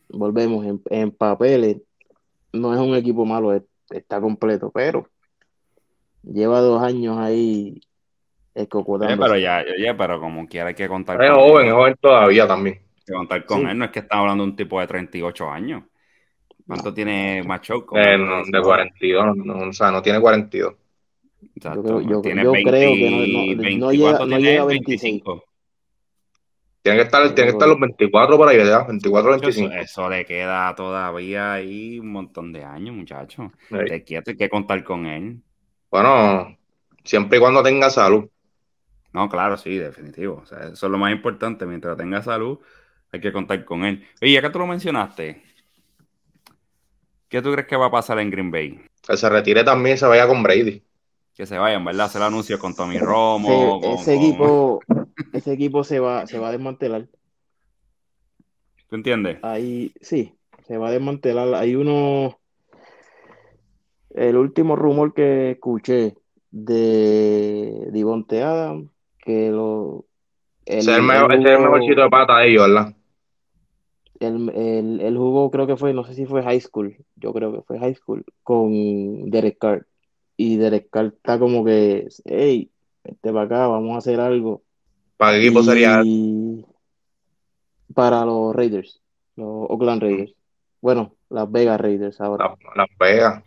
volvemos, en, en papeles, no es un equipo malo, es- está completo, pero lleva dos años ahí escocotando. pero ya, ya, pero como quiera hay que contar Es con joven, él. es joven todavía también. Hay que contar con Sí. él. No es que estamos hablando de un tipo de 38 años. ¿Cuánto No, tiene Machoc? Como Eh, no, de 42, no, o sea, no tiene 42. Exacto, Yo creo- yo- tiene yo 20, creo que no- no- 20, no llega- ¿cuánto no tiene llega a 26. 25. Tiene que estar, tiene que estar los 24 por ahí, ¿verdad? 24, Eso, 25. eso le queda todavía ahí un montón de años, muchacho. Sí. Te quieto, hay que contar con él. Bueno, siempre y cuando tenga salud. No, claro, sí, definitivo. O sea, eso es lo más importante. Mientras tenga salud, hay que contar con él. Oye, ya que tú lo mencionaste, ¿qué tú crees que va a pasar en Green Bay? Que se retire también y se vaya con Brady. Que se vayan, ¿verdad? Hacer anuncios con Tommy Romo. ese, con- ese con- equipo, ese equipo se va, se va a desmantelar. ¿Tú entiendes? Ahí sí, se va a desmantelar. Hay uno, el último rumor que escuché de Divonte Adams, que lo, el, Ese es el mejor, el jugó- mejorcito de pata de ellos, ¿verdad? él- él- él jugó, creo que fue, no sé si fue high school, yo creo que fue high school, con Derek Carr. Y Derek Carr está como que, hey, vente para acá, vamos a hacer algo. ¿Para qué equipo sería? Para los Raiders, los Oakland Raiders. Bueno, Las Vegas Raiders ahora. Las Vegas.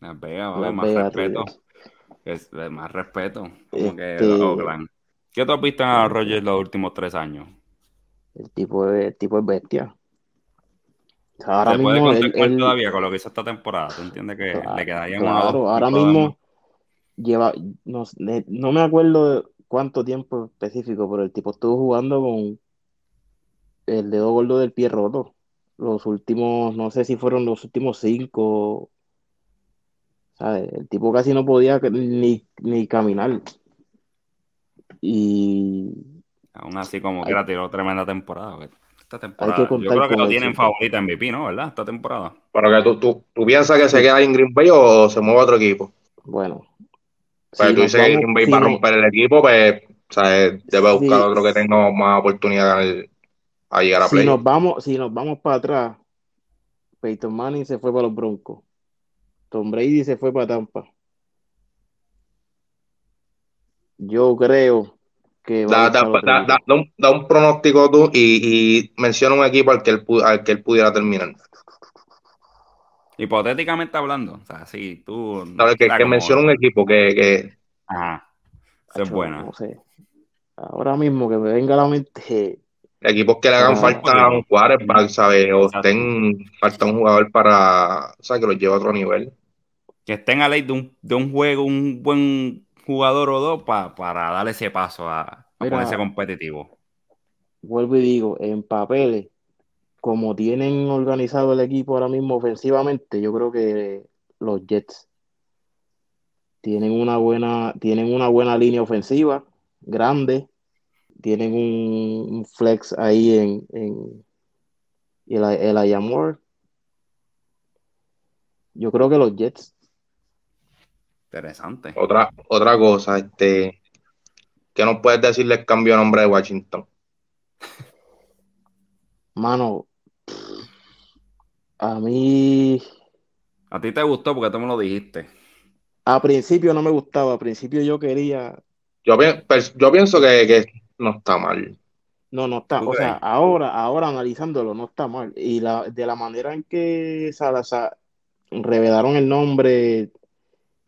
Las Vegas, va a haber Las más Vegas respeto. Es, es más respeto. Como que Este- los Oakland. ¿Qué tú has visto a Rogers los últimos tres años? El tipo el tipo es bestia. Ahora ¿Se puede mismo contar todavía con lo que hizo esta temporada? ¿Tú entiendes que Claro, le o claro, dos ahora mismo lleva, no, no me acuerdo cuánto tiempo específico, pero el tipo estuvo jugando con el dedo gordo del pie roto. Los últimos, no sé si fueron los últimos cinco. ¿sabes? El tipo casi no podía ni, ni caminar. Y Aún así, como que era tiró tremenda temporada. güey. Esta temporada. que Yo creo que lo tienen favorita en MVP, ¿no? ¿Verdad? Esta temporada. Pero que tú, tú, tú piensas que se queda ahí en Green Bay o se mueve a otro equipo. bueno, Pero si tú dices que Green Bay si para nos- romper el equipo, pues, o sea, debe buscar Sí. otro que tenga más oportunidad de ganar- a llegar a si play. nos vamos, si nos vamos para atrás, Peyton Manning se fue para los Broncos. Tom Brady se fue para Tampa. Yo creo que a Da, da- da- equipo. da- da un, da un pronóstico tú y, y menciona un equipo al que él, al que él pudiera terminar. Hipotéticamente hablando. O sea, si tú. Que, como- menciona un equipo que, que Ajá. Eso es. No sé. Ahora mismo que me venga a la mente. equipos que le hagan falta un quarterback, ¿sabes? O estén falta un jugador para, o sea, que los lleve a otro nivel. Que estén a ley de un, de un juego, un buen jugador o dos pa- para darle ese paso a, a Mira. ponerse competitivo. Vuelvo y digo, en papeles, como tienen organizado el equipo ahora mismo ofensivamente, yo creo que los Jets tienen una buena, tienen una buena línea ofensiva, grande, tienen un, un flex ahí en, en el, el Ayamor. Yo creo que los Jets, Interesante. Otra, otra cosa, este, ¿qué nos puedes decir del cambio de nombre de Washington? mano, a mí A ti te gustó porque tú me lo dijiste. a principio no me gustaba, a principio yo quería Yo, pi- pers- yo pienso que, que no está mal. No, no está. ¿Tú O sea, ahora, ahora analizándolo, no está mal. Y la, de la manera en que Salazar revelaron el nombre,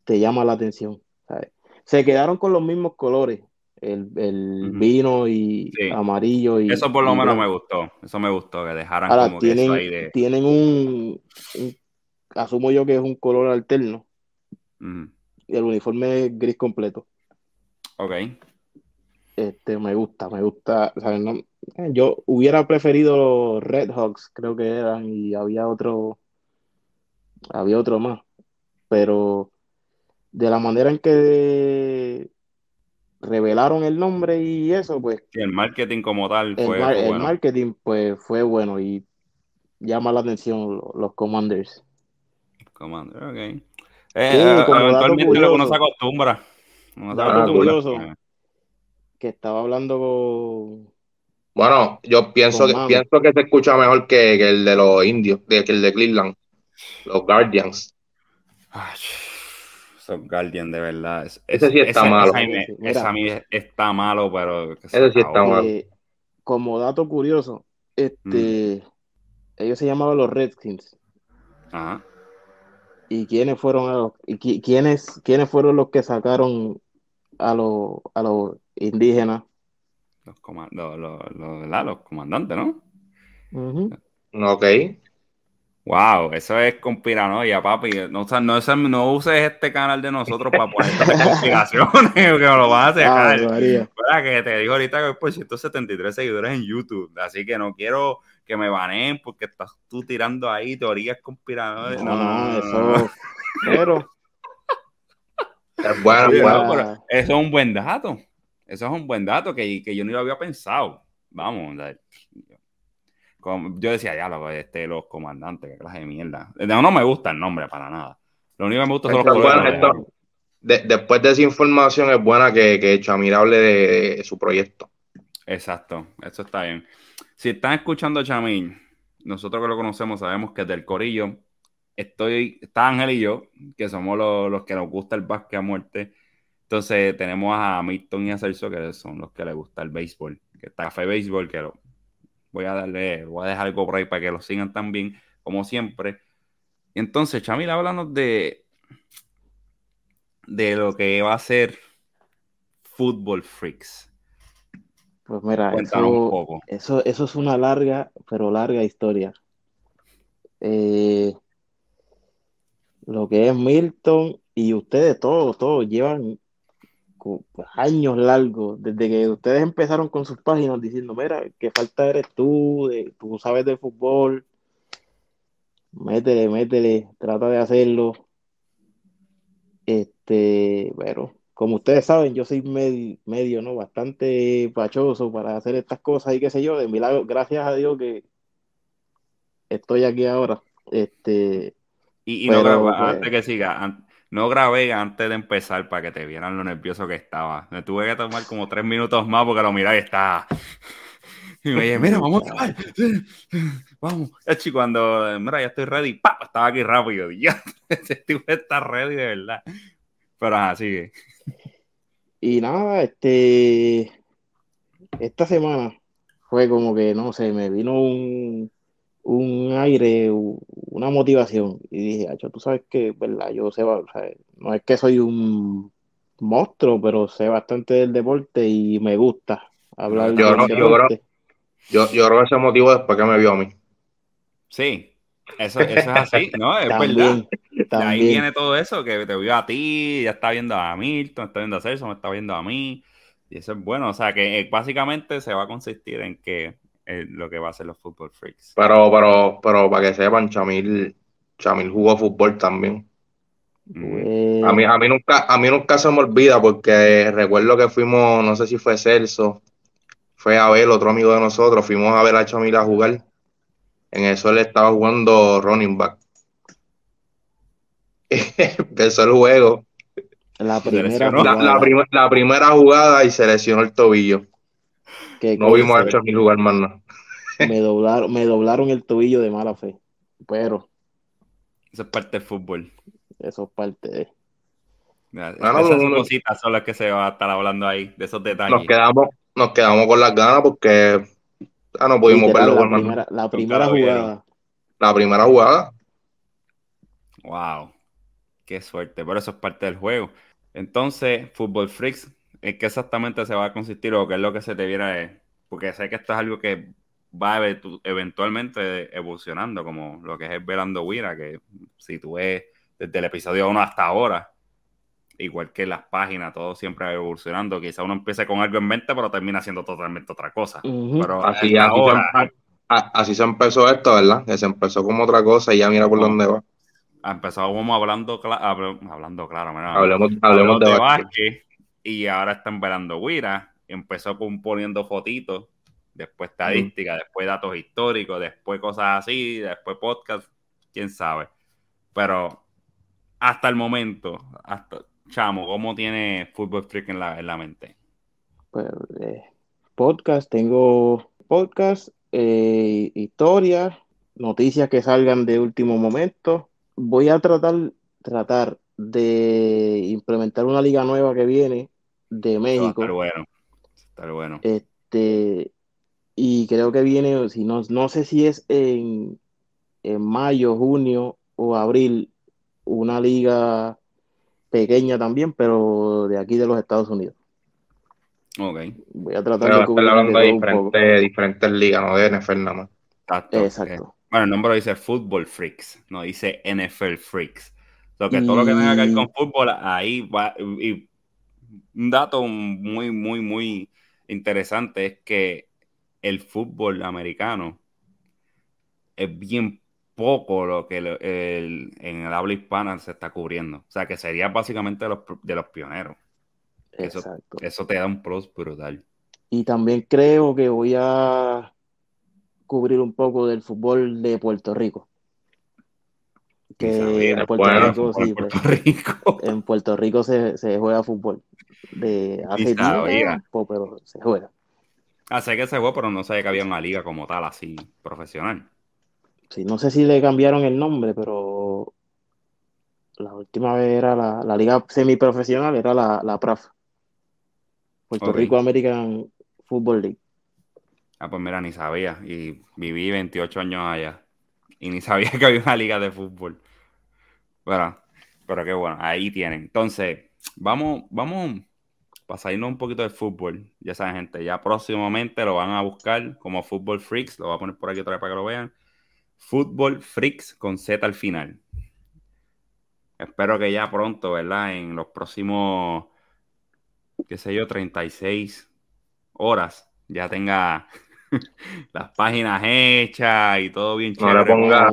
te llama la atención. ¿sabes? Se quedaron con los mismos colores, el, el vino y Sí. amarillo y. Eso por lo menos me gustó. Eso me gustó, que dejaran Ahora como que eso tienen, ahí de. tienen un, un- asumo yo que es un color alterno. Y el uniforme es gris completo. Ok. Este, me gusta, me gusta. ¿sabes? No- eh, yo hubiera preferido los Red Hawks, creo que eran, y había otro, había otro más. Pero de la manera en que revelaron el nombre y eso, pues el marketing como tal el, fue, mar- fue el bueno. marketing pues fue bueno y llama la atención lo- los Commanders. Commander, ok. Eh, Sí, eh, como dato eventualmente lo que uno se acostumbra. Uno se acostumbra. curioso. Que estaba hablando con, Bueno, yo pienso que, pienso que se escucha mejor que, que el de los indios, que el de Cleveland, los Guardians. Ay, Esos Guardian, de verdad. Es- Ese es- sí está ese- malo. ese a mí me- Ese, mira. ese a mí está malo, pero. Ese sí está malo. eh, como dato curioso, este, Mm. ellos se llamaban los Redskins. Ajá. ¿Y quiénes fueron a los, y qui- quiénes, quiénes fueron los que sacaron a los, a los indígenas? Los, los, los, los- comandantes, ¿no? Ujú. Ok. Wow, eso es conspiranoia, papi. No, o sea, no, ese- no uses este canal de nosotros para poner estas conspiraciones, que me lo vas a Ah, dejar. María. ¿Verdad? Que te digo ahorita que voy por 173 seguidores en YouTube, así que no quiero que me baneen porque estás tú tirando ahí teorías conspiranoias. No, no, eso. Pero, Es bueno, es bueno. no, pero eso es un buen dato. Eso es un buen dato que, que yo ni lo había pensado. Vamos, como- yo decía, ya, lo- este, los comandantes, qué clase de mierda. No, no me gusta el nombre para nada. Lo único que me gusta son los colores. bueno, esto- De- después de esa información es buena que, que Chamir hable de, de su proyecto. Exacto, eso está bien. Si están escuchando a Chamil, nosotros que lo conocemos sabemos que del Corillo estoy, está Ángel y yo, que somos los, los que nos gusta el básquet a muerte. Entonces tenemos a Milton y a Celso, que son los que les gusta el béisbol, que está Café Béisbol, que lo, voy a darle, voy a dejar algo por ahí para que lo sigan también, como siempre. Entonces, Chamil, háblanos de, de lo que va a ser Football Freaks. pues mira, eso, poco. eso, eso es una larga, pero larga historia. Eh, lo que es Milton y ustedes todos, todos llevan años largos, desde que ustedes empezaron con sus páginas diciendo, mira, que falta eres tú, de- tú sabes de fútbol, métele, métele, trata de hacerlo. Este, pero como ustedes saben, yo soy medio, medio, ¿no? Bastante pachoso para hacer estas cosas y qué sé yo, de milagro, gracias a Dios que estoy aquí ahora. Este, Y, y Pero, no pues- antes que siga, an- no grabé antes de empezar para que te vieran lo nervioso que estaba. Me tuve que tomar como tres minutos más porque lo miraba y estaba. Y me dije, mira, vamos a grabar. Vamos. Y cuando, mira, ya estoy ready, ¡pa! estaba aquí rápido. Ya, ese tipo ready de verdad. Pero ajá, sigue. Y nada, este, esta semana fue como que, no sé, me vino un, un aire, una motivación. Y dije, Acho, tú sabes que, verdad, yo sé, o sea, no es que soy un monstruo, pero sé bastante del deporte y me gusta hablar Yo del no- yo deporte. Yo, yo creo que ese motivo después que me vio a mí. Sí, eso, eso es así, ¿no? Es verdad. También, De ahí viene todo eso, que te vio a ti, ya está viendo a Milton, está viendo a Celso, me está viendo a mí. Y eso es bueno. O sea, que eh, básicamente se va a consistir en que eh, lo que va a ser los Football Freaks. Pero, pero, pero para que sepan, Chamil, Chamil jugó fútbol también. Pues, A mí, a mí nunca, a mí nunca se me olvida porque recuerdo que fuimos, no sé si fue Celso, fue Abel, otro amigo de nosotros, fuimos a ver a Chamil a jugar. En eso él estaba jugando running back. Empezó el juego, la primera lesionó. la, jugada la prim- la primera jugada y se lesionó el tobillo. Que No vimos a Chamil jugar más nada. me doblaron, me doblaron el tobillo de mala fe, pero Eso es parte del fútbol. eso es parte de... Esas uno- cositas son las que se va a estar hablando ahí, de esos Nos detalles. quedamos, nos quedamos con las ganas porque ya no pudimos Literal, verlo la primera, la primera jugada. La primera jugada. Wow, qué suerte, pero eso es parte del juego. Entonces, Football Freaks, ¿en qué exactamente se va a consistir o qué es lo que se te viera? Porque sé que esto es algo que va eventu- eventualmente evolucionando, como lo que es Velando Wira, que si tú ves desde el episodio 1 hasta ahora, igual que las páginas, todo siempre va evolucionando. Quizá uno empiece con algo en mente, pero termina siendo totalmente otra cosa. Pero Así, así, ahora se, así se empezó esto, ¿verdad? Que se empezó como otra cosa y ya mira por No. dónde va. empezamos hablando, cla- habl- hablando claro, mira, Hablemos, hablemos de, básquet, y ahora están velando Wira. Empezó con poniendo fotitos, después estadísticas, después datos históricos, después cosas así, después podcast, quién sabe. Pero hasta el momento, hasta chamo, ¿cómo tiene Fútbol Freak en la, en la mente? Pues, eh, podcast, tengo podcast, eh, historias, noticias que salgan de último momento. Voy a tratar, tratar de implementar una liga nueva que viene de México. estar bueno. Estar bueno. Este, y creo que viene, si no, no sé si es en, en mayo, junio o abril, una liga pequeña también, pero de aquí de los Estados Unidos. Ok. Voy a tratar Pero de cubrir hablando de diferentes, diferentes ligas, no de NFL nada más. Exacto. Eh, Exacto. Bueno, el nombre dice Football Freaks, no dice NFL Freaks. Lo que todo lo que tenga que ver con fútbol, ahí va. Y un dato muy, muy, muy interesante es que el fútbol americano es bien poco lo que el- el- en el habla hispana se está cubriendo. O sea, que sería básicamente de los, de los pioneros. Eso-. Eso te da un plus brutal. Y también creo que voy a cubrir un poco del fútbol de Puerto Rico. Que sabía, en es Puerto bueno, Rico, sí, pues, Puerto Rico. en Puerto Rico se, se juega fútbol. De hace tiempo, pero se juega. Ah, sé que se jugó, pero no sabía que había una liga como tal, así, profesional. Sí, no sé si le cambiaron el nombre, pero la última vez era la, la liga semiprofesional, era la, la PRAF. Puerto. Rico American Football League. Ah, pues mira, ni sabía. Y viví 28 años allá. Y ni sabía que había una liga de fútbol. Bueno, pero qué bueno, ahí tienen. Entonces, vamos, vamos para salirnos un poquito del fútbol. Ya saben, gente, ya próximamente lo van a buscar como Fútbol Freaks. Lo voy a poner por aquí otra vez para que lo vean. Fútbol Freaks con Z al final. Espero que ya pronto, ¿verdad? En los próximos, qué sé yo, 36 horas ya tenga las páginas hechas y todo bien No le ponga-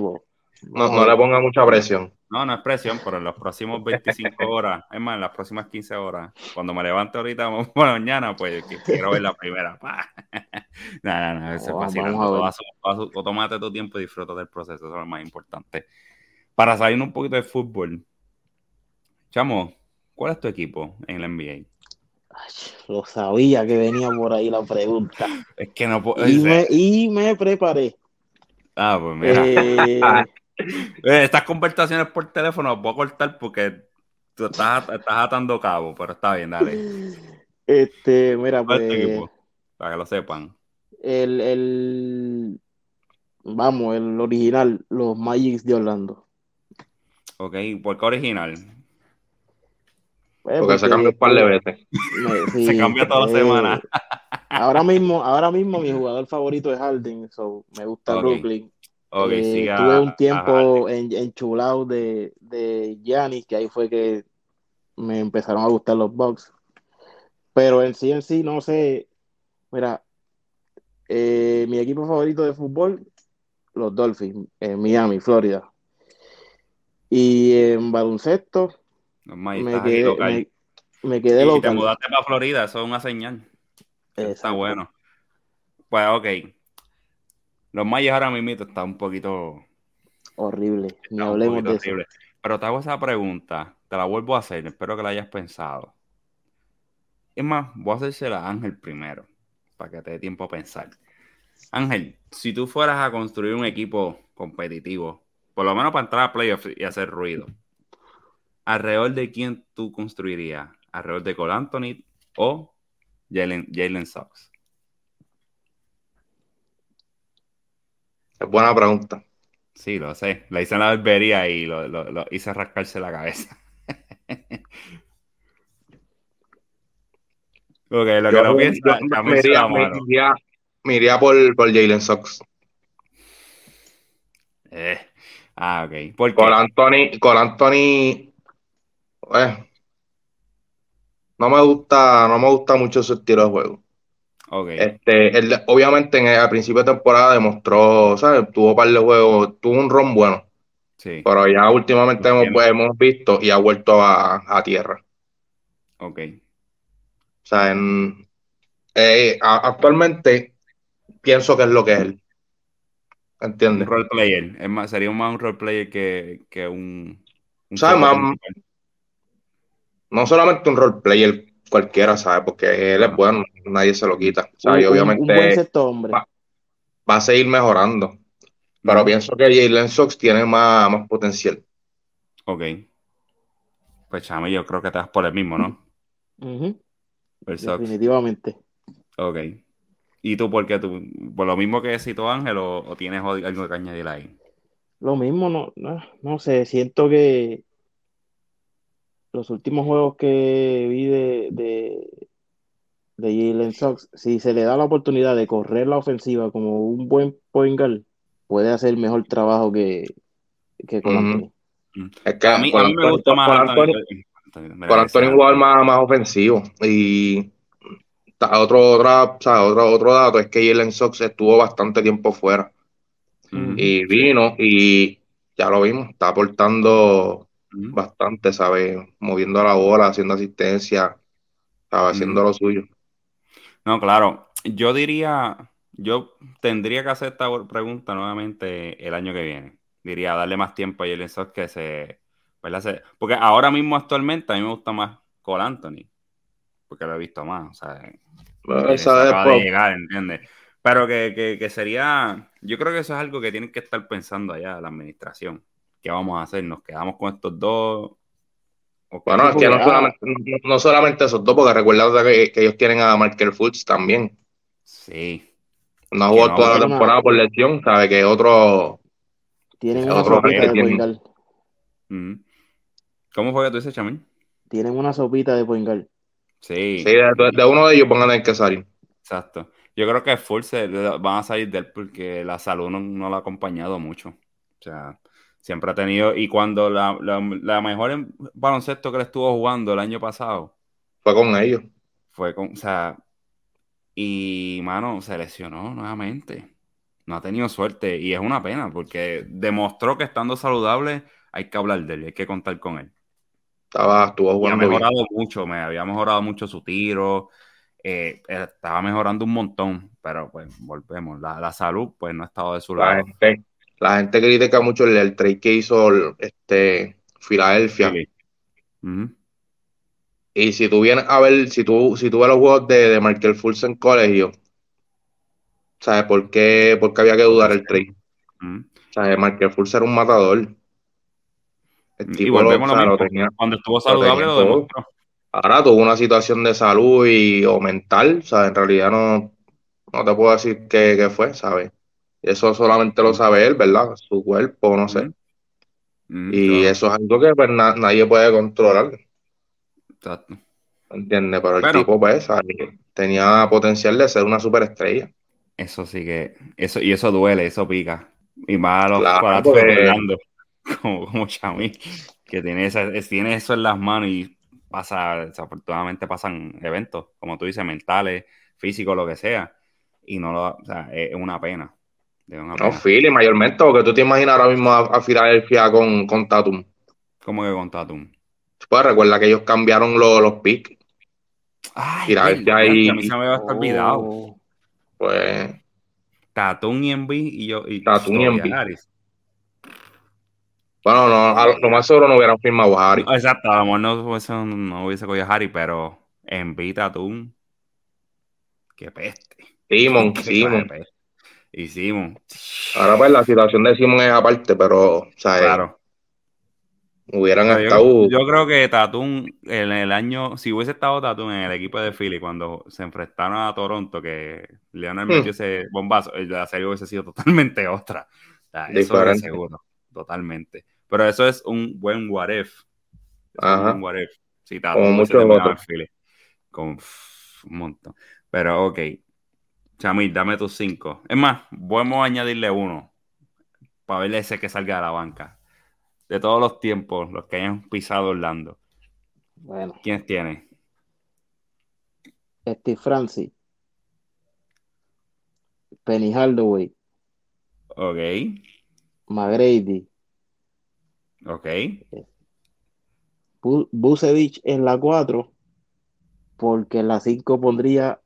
No, no le ponga mucha presión. No, no es presión, pero en los próximos 25 horas, es más, en las próximas 15 horas, cuando me levante ahorita por la mañana, pues quiero ver la primera. Pa. No, no, no, eso es su- Tómate tu tiempo y disfruta del proceso, eso es lo más importante. Para salir un poquito de fútbol, chamo, ¿cuál es tu equipo en la NBA? Ay, lo sabía que venía por ahí la pregunta. Es que no puedo. Y me, y me preparé. Ah, pues mira. Eh, Eh, Estas conversaciones por teléfono las voy a cortar porque tú estás, estás atando cabo, pero está bien, dale. este, mira, ¿Cuál es tu pues equipo? Para que lo sepan. el, el, vamos, el original, los Magics de Orlando. Ok, ¿por qué original? Pues, Porque se cambió un par de veces. me- sí, Se cambia toda la eh, semana. Ahora mismo, ahora mismo mi jugador favorito es Harden, so me gusta Ok. Brooklyn. Ok, Eh, siga tuve un tiempo en, enchulado de, de Giannis, que ahí fue que me empezaron a gustar los Bucks. Pero en sí, en sí, no sé. Mira, eh, mi equipo favorito de fútbol, los Dolphins, en Miami, Florida. Y en baloncesto, No, Mike, me quedé, local. me, me quedé Y te local. mudaste para Florida, eso es una señal. Está bueno. Pues ok. Los Mayos ahora mismo están un poquito, Horrible, un hablemos de eso. horribles. Pero te hago esa pregunta, te la vuelvo a hacer, espero que la hayas pensado. Es más, voy a hacérsela a Ángel primero, para que te dé tiempo a pensar. Ángel, si tú fueras a construir un equipo competitivo, por lo menos para entrar a playoffs y hacer ruido, ¿alrededor de quién tú construirías? ¿Alrededor de Cole Anthony o Jalen, Jalen Sox? Es buena pregunta. Sí, lo sé. La hice en la barbería y lo, lo, lo hice rascarse la cabeza. ok, lo que Yo- no piensa, yo me se iría, la me mano. iría- me iría por, por Jalen Sox. Eh, Ah, ok. ¿Por? Con Anthony, con Anthony, eh, no me gusta, no me gusta mucho su estilo de juego. Este, él, obviamente en el, al principio de temporada demostró, ¿sabes? Tuvo un par de juegos, tuvo un ron bueno, Sí. pero ya últimamente hemos, hemos visto y ha vuelto a, a tierra. Ok. O sea, en- eh, actualmente pienso que es lo que es él. Un ¿Entiendes? role player. Es más, sería más un role player que, que un. un. No solamente un role player cualquiera, ¿sabes? Porque él es bueno, nadie se lo quita. Un, y un- un obviamente buen sexto hombre. va- va a seguir mejorando. Pero pienso que Jalen Sox tiene más, más potencial. Ok. Pues chame, yo creo que te vas por el mismo, ¿no? Definitivamente. Ok. ¿Y tú por qué? ¿Tú, ¿Por lo mismo que citó Ángel o, o tienes algo que añadir ahí? Lo mismo, no, no, no sé, siento que los últimos juegos que vi de, de, de Jalen Sox, si se le da la oportunidad de correr la ofensiva como un buen point guard, puede hacer mejor trabajo que, que con Ujú. Anthony. Es que A mí, con a mí me Anthony- gusta más con Anthony- con Anthony más, más ofensivo. Y otro, otra, o sea, otro, otro dato es que Jalen Sox estuvo bastante tiempo fuera. Y vino y ya lo vimos, está aportando Bastante, ¿sabes? Moviendo la bola, haciendo asistencia, ¿sabes? Haciendo lo suyo. No, claro. Yo diría, yo tendría que hacer esta pregunta nuevamente el año que viene. Diría darle más tiempo a Jalen Sox que se. Se- porque ahora mismo actualmente a mí me gusta más Cole Anthony, porque lo he visto más, o sea, Bueno, que esa es acaba de por- llegar, ¿entiendes? Pero que, que, que sería, yo creo que eso es algo que tienen que estar pensando allá la administración. ¿Qué vamos a hacer? ¿Nos quedamos con estos dos? Bueno, es que no solamente, no, no solamente esos dos, porque recuerda que, que ellos tienen a Markel Fultz también. Sí. No jugado no, toda la temporada por lesión, ¿sabe? Que otro. Tienen una otro sopita que de tiene- point guard. Ujú. ¿Cómo fue que tú dices, Chamín? Tienen una sopita de point guard. Sí. Sí, de, de uno de ellos van a tener que salir. Exacto. Yo creo que full se van a salir de él porque la salud no, no lo ha acompañado mucho. O sea, siempre ha tenido. Y cuando la, la, la mejor en baloncesto que le estuvo jugando el año pasado Fue con ellos. fue con. O sea, y mano, se lesionó nuevamente. No ha tenido suerte. Y es una pena porque demostró que estando saludable hay que hablar de él, hay que contar con él. Estaba, estuvo Y ha jugando bien. mejorado mucho, me había mejorado mucho su tiro, eh, estaba mejorando un montón, pero pues volvemos, la, la salud pues no ha estado de su La lado. gente, la gente critica mucho el, el trade que hizo el- este Filadelfia. Sí. Y si tú vienes a ver, si tú, si tú ves los juegos de, de Markel Fultz en colegio, ¿sabes por qué, por qué había que dudar el trade? Ujú. ¿Sabes? Markel Fultz era un matador. El Y tipo lo, volvemos a lo mismo, tenía. cuando estuvo saludable lo. Ahora tuvo una situación de salud y, o mental, ¿sabes? En realidad no, no te puedo decir qué, qué fue, ¿sabes? Eso solamente lo sabe él, ¿verdad? Su cuerpo, no sé. Ujú, Y claro, eso es algo que pues, na- nadie puede controlar, exacto. ¿entiendes? Pero el Pero- tipo, pues, tenía potencial de ser una superestrella. Eso sí que, eso, y eso duele, eso pica. Y más a los Claro, porque- como, como Chamí, que tiene, esa, es- tiene eso en las manos y pasa, desafortunadamente pasan eventos, como tú dices, mentales, físicos, lo que sea, y no lo, o sea, es una pena. No. Philly, mayormente, porque tú te imaginas ahora mismo a, a Filadelfia con, con Tatum. ¿Cómo que con Tatum? Pues recuerda que ellos cambiaron los, los picks. Filadelfia a mí se me había hasta olvidado. Oh, Pues, Tatum y Embiid y yo y Tatum y. Harris. bueno, no, a lo, lo más seguro no hubieran firmado a Harry. No, Exacto, a lo mejor no hubiese, no hubiese cogido a Harry, pero Embiid, Tatum, qué peste. Simon, Simon. Y Simon. Ahora pues la situación de Simon es aparte, pero, o sea, Claro. hubieran Pero estado. Yo, yo creo que Tatum, en el año, si hubiese estado Tatum en el equipo de Philly cuando se enfrentaron a Toronto, que Leonard Hmm. metió ese bombazo, la serie hubiese sido totalmente otra. O sea, eso Diferente. seguro, totalmente. Pero eso es un buen what if. Es un Ajá. buen what if. Si Como Tatum hubiese muchos pff, un montón. Pero ok. Chamil, dame tus cinco. Es más, podemos añadirle uno para verle ese que salga de la banca. De todos los tiempos, los que hayan pisado Orlando. Bueno, ¿Quiénes tiene? Steve Francis, Penny Hardaway, Ok, McGrady, ok. Bu- Busevich en la 4, porque en la 5 pondría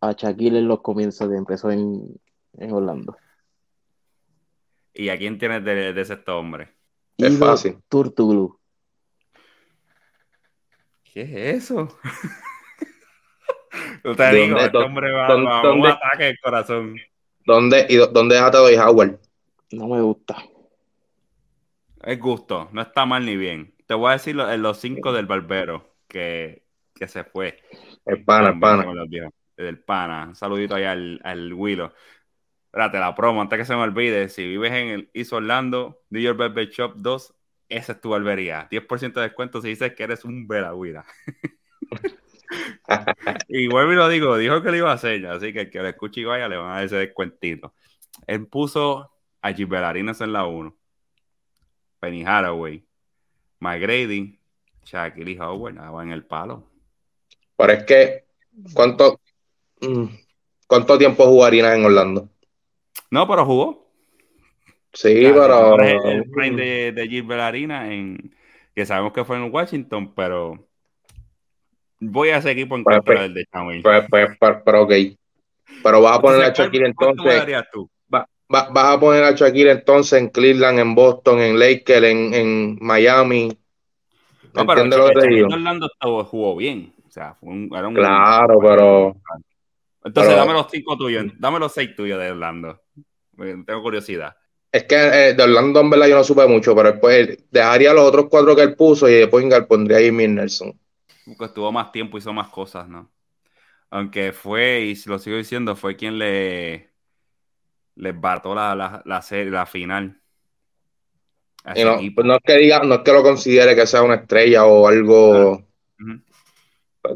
a Shaquille en los comienzos de empezó en, en Orlando. ¿Y a quién tienes de, de sexto hombre? Es Ido fácil. Turtuglu. ¿Qué es eso? Yo te ¿De digo, dónde- este hombre va, dónde- va a un dónde- ataque del corazón. ¿Dónde, y dó- dónde dejaste hoy Howard? No me gusta. Es gusto, no está mal ni bien. Te voy a decir lo- en los cinco del barbero que, que se fue. El pana, También pana. Del pana. Un saludito ahí al, al Willow. Espérate, la promo, antes que se me olvide. Si vives en el East Orlando, New York Barber Shop 2, esa es tu barbería. 10% de descuento si dices que eres un veragüira. y vuelvo y lo digo, dijo que lo iba a hacer, así que el que lo escuche y vaya le van a dar ese descuentito. Él puso a Gilberarinas en la 1, Penny Haraway, McGrady, Shaquille Howard, nada, en el palo. Pero es que, ¿cuánto, ¿cuánto tiempo jugarías en Orlando? No, pero jugó. Sí, pero. el prime de, de Gilbert Arena en que sabemos que fue en Washington, pero voy a ese equipo en Pues, contra pues, del de Chamil. Pues, pues, pero ok. Pero vas a poner a Shaquille ¿Cuánto me entonces. tú? va- va- vas a poner a Shaquille entonces en Cleveland, en Boston, en Lakers, en, en Miami. No, pero Orlando jugó bien. O sea, fue un, era un Claro, pero. Entonces, pero- dame los cinco tuyos, dame los seis tuyos de Orlando. Eh, Tengo curiosidad. Es que eh, de Orlando en verdad yo no supe mucho, pero después dejaría los otros cuatro que él puso y después pondría a Jimmy Nelson. Porque estuvo más tiempo, hizo más cosas, ¿no? Aunque fue, y si lo sigo diciendo, fue quien le les bató la, la, la serie, la final. Y no, pues no es que diga, no es que lo considere que sea una estrella o algo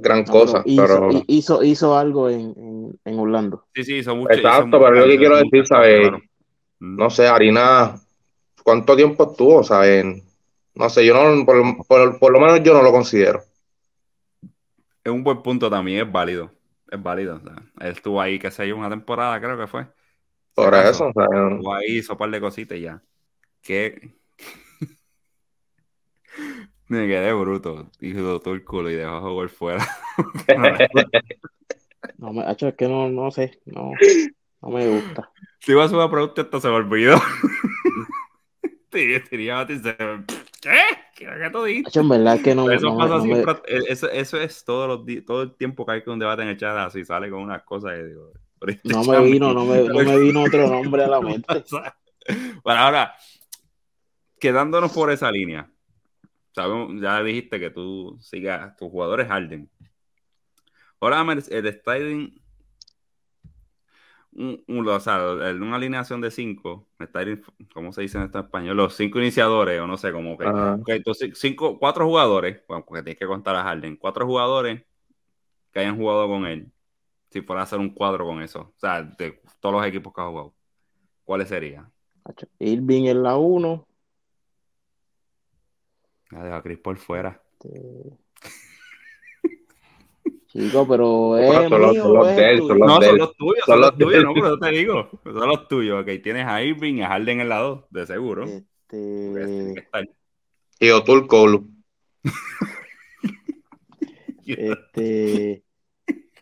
gran No, cosa, pero hizo, pero hi- hizo, hizo algo en, en, en Orlando. Sí, sí, exacto, pero lo que quiero decir, ¿sabes? claro. No sé, Harina, ¿cuánto tiempo estuvo? ¿Sabes? No sé, yo no, por, por- por lo menos yo no lo considero. Es un buen punto también, es válido. Es válido. o sea, él estuvo ahí, qué sé yo, una temporada, creo que fue. Por eso, ¿sabes? Estuvo ahí, hizo un par de cositas y ya. Que. Me quedé bruto. Hizo todo el culo y dejó jugar fuera. No, me, hacho, es que no, no sé, no, no me gusta. Si iba a una pregunta, esto se me olvidó. Sí, tenía y se- ¿Qué? ¿Qué qué tú dices? Hacho, en verdad que no, eso no me- pasa no me- siempre. eh, Eso, eso es todos los todo el tiempo que hay que un debate en el chat así sale con unas cosas y digo. este no me chamo- vino, no me, no me vino otro nombre a la mente. Bueno, ahora, quedándonos por esa línea, sabemos, ya dijiste que tú sigas, tu jugador es Harden. Ahora el Stadium, un, un- o sea, en una alineación de cinco, Stadium, ¿cómo se dice en esto en español? Los cinco iniciadores, o no sé cómo. que entonces, cinco, cuatro jugadores, bueno, porque tienes que contar a Harden, cuatro jugadores que hayan jugado con él. Si fuera a hacer un cuadro con eso, o sea, de todos los equipos que ha jugado, ¿cuáles serían? Irving en la 1. Ya deja a Chris por fuera. Chico, pero Bueno, es son los- mío, son los es de él, son los No, de son los tuyos, Son son los tuyos, no, pero yo te digo, son los tuyos. Ok, tienes a Irving y a Harden en la 2, de seguro. Este, Otul Cole. este.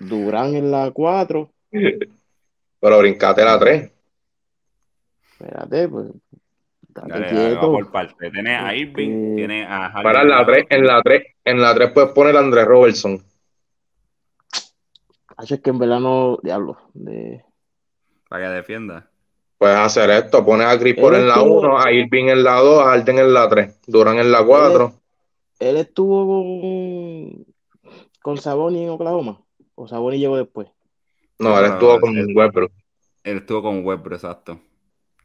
Durán en la 4. Pero brincate la 3. Espérate, pues. Dale, dale, por parte. Tienes a Irving, Este- tienes a Harden. Para en la 3, en la 3, en la 3 puedes poner a Andrés Robertson. Hacho, es que en verdad no. Diablo. De, Para que defienda. Puedes hacer esto, pones a Chris Paul Él en la estuvo- 1, a Irving en la 2, a Harden en la 3, Durán en la 4. Él estuvo con, con Saboni en Oklahoma. O Saboni llegó después. No, él estuvo no, con es- Westbrook. Él estuvo con Westbrook, exacto.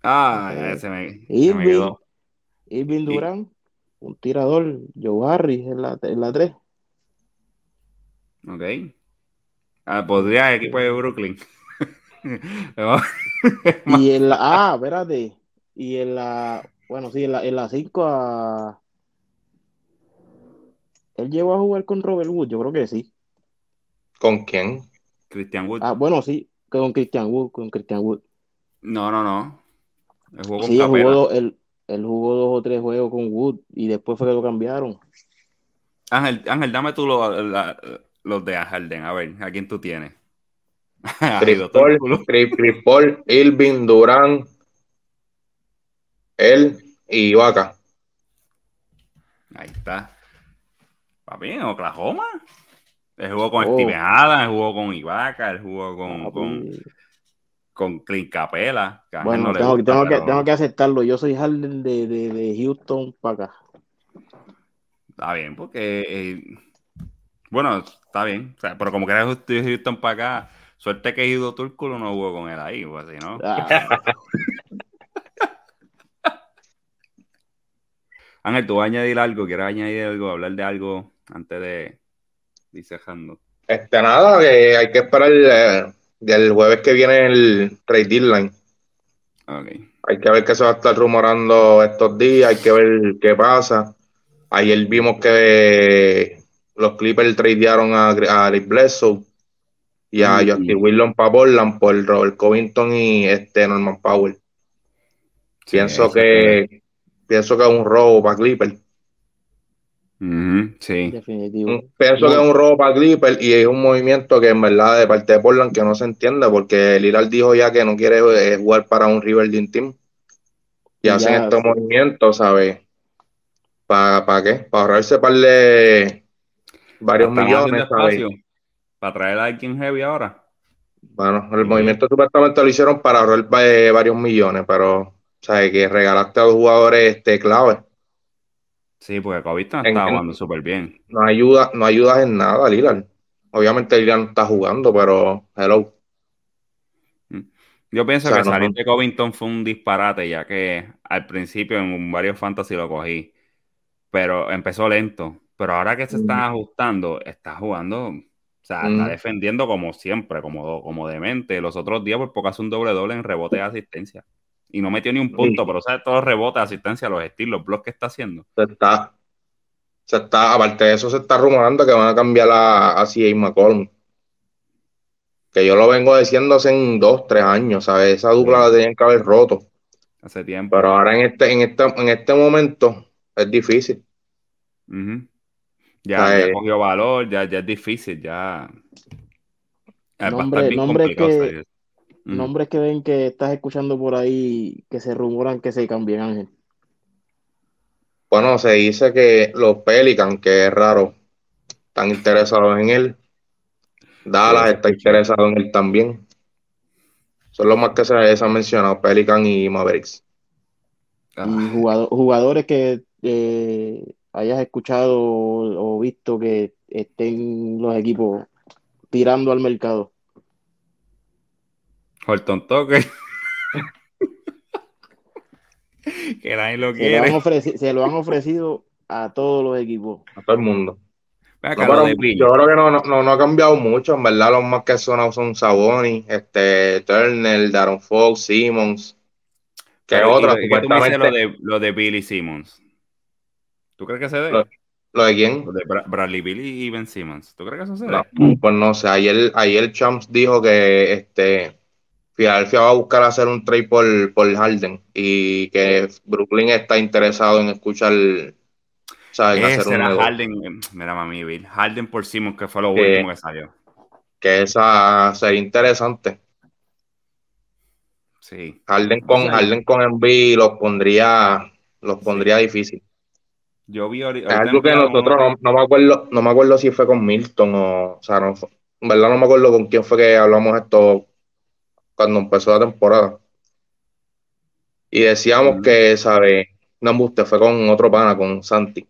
Ah, ya se me, se me Irving, quedó. Irving Durán, un tirador. Joe Harris en la, en la 3. Ok. Ah, podría equipo de Brooklyn. Y en la. Ah, espérate. Y en la. Bueno, sí, en la, en la 5 a. Él llegó a jugar con Robert Wood, yo creo que sí. ¿Con quién? Christian Wood. Ah, bueno, sí, con Christian Wood, con Christian Wood. No, no, no. Con Sí, él jugó, dos- él, él jugó dos o tres juegos con Wood y después fue que lo cambiaron. Ángel, Ángel, dame tú lo- la- los de Harden. A ver, ¿a quién tú tienes? Chris Paul, Irving, Durán, él y Ibaka. Ahí está. Papi, en Oklahoma. Él jugó con Oh. Steven Adams, él jugó con Ibaka, él jugó con, con Clint Capela. que Bueno, no tengo, gusta, tengo que, tengo que aceptarlo. Yo soy Harden de, de, de Houston para acá. Está bien, porque. eh, bueno, está bien. O sea, pero como que era Houston Houston para acá, suerte que Ido Túrculo no jugó con él ahí, pues no. Ah, Ángel, tú vas a añadir algo, ¿quieres añadir algo, hablar de algo antes de ir cerrando? Este, nada, que hay que esperar eh, del jueves que viene el trade deadline. Ok. Hay que ver qué se va a estar rumorando estos días, hay que ver qué pasa. Ayer vimos que los Clippers tradearon a, a Bledsoe y a Mm. Justin para Portland por Robert Covington y este Norman Powell. Sí, Pienso que pienso que es un robo para Sí. definitivo. Pienso No. que es un robo para Clippers y es un movimiento que en verdad de parte de Portland que no se entiende porque Lillard dijo ya que no quiere eh, jugar para un rebuilding team y Y hacen ya, estos sí. movimientos, ¿sabes? ¿Para para qué? Para ahorrarse par de varios millones, para traer a alguien heavy ahora. Bueno, el Sí. movimiento supuestamente lo hicieron para ahorrar eh, varios millones, pero ¿sabes? Que regalaste a dos jugadores este, clave. Sí, porque Covington está en- jugando súper bien. No ayuda, no ayudas en nada, Lillard. Obviamente Lillard no está jugando, pero hello. Yo pienso O sea, que no- salir de Covington fue un disparate, ya que al principio en varios fantasy lo cogí, pero empezó lento. Pero ahora que se está Mm. ajustando, está jugando, o sea, está Mm. defendiendo como siempre, como, como demente. Los otros días por poco hace un doble doble en rebote de asistencia. Y no metió ni un punto, Sí. pero sabes todos los rebotes, asistencia, los estilos, los bloques que está haciendo. Se está, se está, aparte de eso, se está rumorando que van a cambiar a, a CJ McCollum. Que yo lo vengo diciendo hace en dos, tres años, ¿sabes? Esa dupla Sí. la tenían que haber roto. Hace tiempo. Pero ahora en este, en este, en este momento es difícil. Ya, O sea, ya cogió valor, ya, ya es difícil, ya. Estar Nombre- complicado que- Nombres que ven que estás escuchando por ahí que se rumoran que se cambien, Ángel. Bueno, se dice que los Pelicans, que es raro, están interesados en él. Dallas Sí, está interesado en él también. Son los más que se, han mencionado, Pelican y Mavericks. Y Ah, jugado- jugadores que eh, hayas escuchado o visto que estén los equipos tirando al mercado. Horton Tucker. que nadie lo Se lo, han quiere. ofreci- se lo han ofrecido a todos los equipos. A todo el mundo. No, yo creo que no, no, no, ha cambiado mucho. En verdad, los más que son son Saboni, este, Turner, Darren Fox, Simmons. Que Pero, otra, ¿y ¿Qué tú me dices supuestamente. lo de, lo de Billy Simmons? ¿Tú crees que se dé? Lo- ¿Lo de quién? Lo de Bra- Bradley Billy y Ben Simmons. ¿Tú crees que eso se dé? No, pues no sé. Ayer, ayer Champs dijo que este, Philadelphia va a buscar hacer un trade por, por Harden y que Brooklyn está interesado en escuchar, ¿sabes? En hacer un era. Harden. eh, Mira, mami, Bill. Harden por Simmons, que fue lo Que- último que salió. Que esa sería interesante. Sí. Harden con, O sea, Harden con Embiid los pondría, los pondría difícil. Yo vi Es algo que nosotros no, no me acuerdo, no me acuerdo si fue con Milton o, o sea, no, en verdad no me acuerdo con quién fue que hablamos esto cuando empezó la temporada. Y decíamos Mm. que, ¿sabes? No, usted fue con otro pana, con Santi.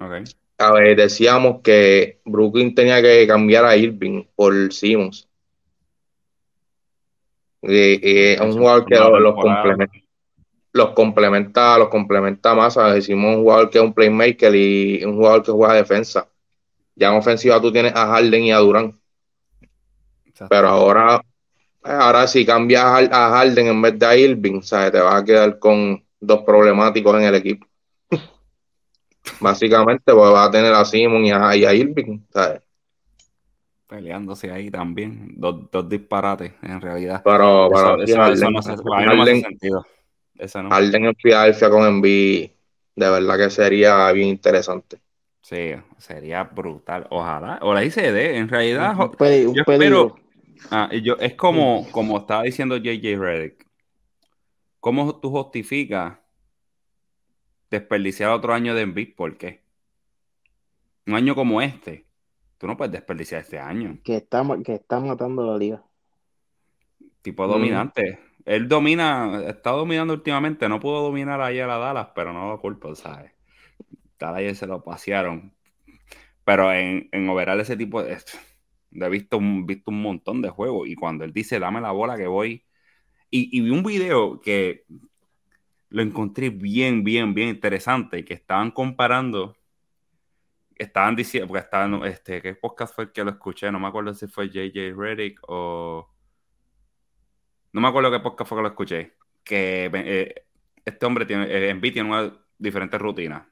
Ok. A ver, decíamos que Brooklyn tenía que cambiar a Irving por Simmons. Y, es un jugador que los, complementa, los complementa, los complementa más. ¿sabes? Decimos un jugador que es un playmaker y un jugador que juega defensa. Ya en ofensiva tú tienes a Harden y a Durán. Pero ahora, ahora si cambias a Har- a Harden en vez de a Irving, ¿sabes? Te vas a quedar con dos problemáticos en el equipo. Básicamente, pues vas a tener a Simon y a, y a Irving, ¿sabes? Peleándose ahí también. Dos, dos disparates, en realidad. Pero, Eso, pero eso- Harden, no se- mí no hace Harden- sentido. Eso no. Harden en Filadelfia con Embiid, de verdad que sería bien interesante. Sí, sería brutal. Ojalá. O ahí se dé. En realidad, Un, peli- un yo peligro. espero. Ah, y yo, es como, como estaba diciendo JJ Redick. ¿Cómo tú justificas desperdiciar otro año de Embiid? ¿Por qué? Un año como este. Tú no puedes desperdiciar este año. Que está, que está matando la liga. Tipo Mm. dominante. Él domina, está dominando últimamente. No pudo dominar ayer a Dallas, pero no lo culpo, ¿sabes? Dallas ayer se lo pasearon. Pero en, en overall ese tipo de... He visto un, visto un montón de juegos y cuando él dice dame la bola que voy... Y, vi un video que lo encontré bien, bien, bien interesante que estaban comparando... Estaban diciendo, porque estaban, este, ¿qué podcast fue el que lo escuché? No me acuerdo si fue JJ Reddick o... No me acuerdo qué podcast fue que lo escuché. Que eh, este hombre tiene, eh, Embiid tiene una diferente rutina.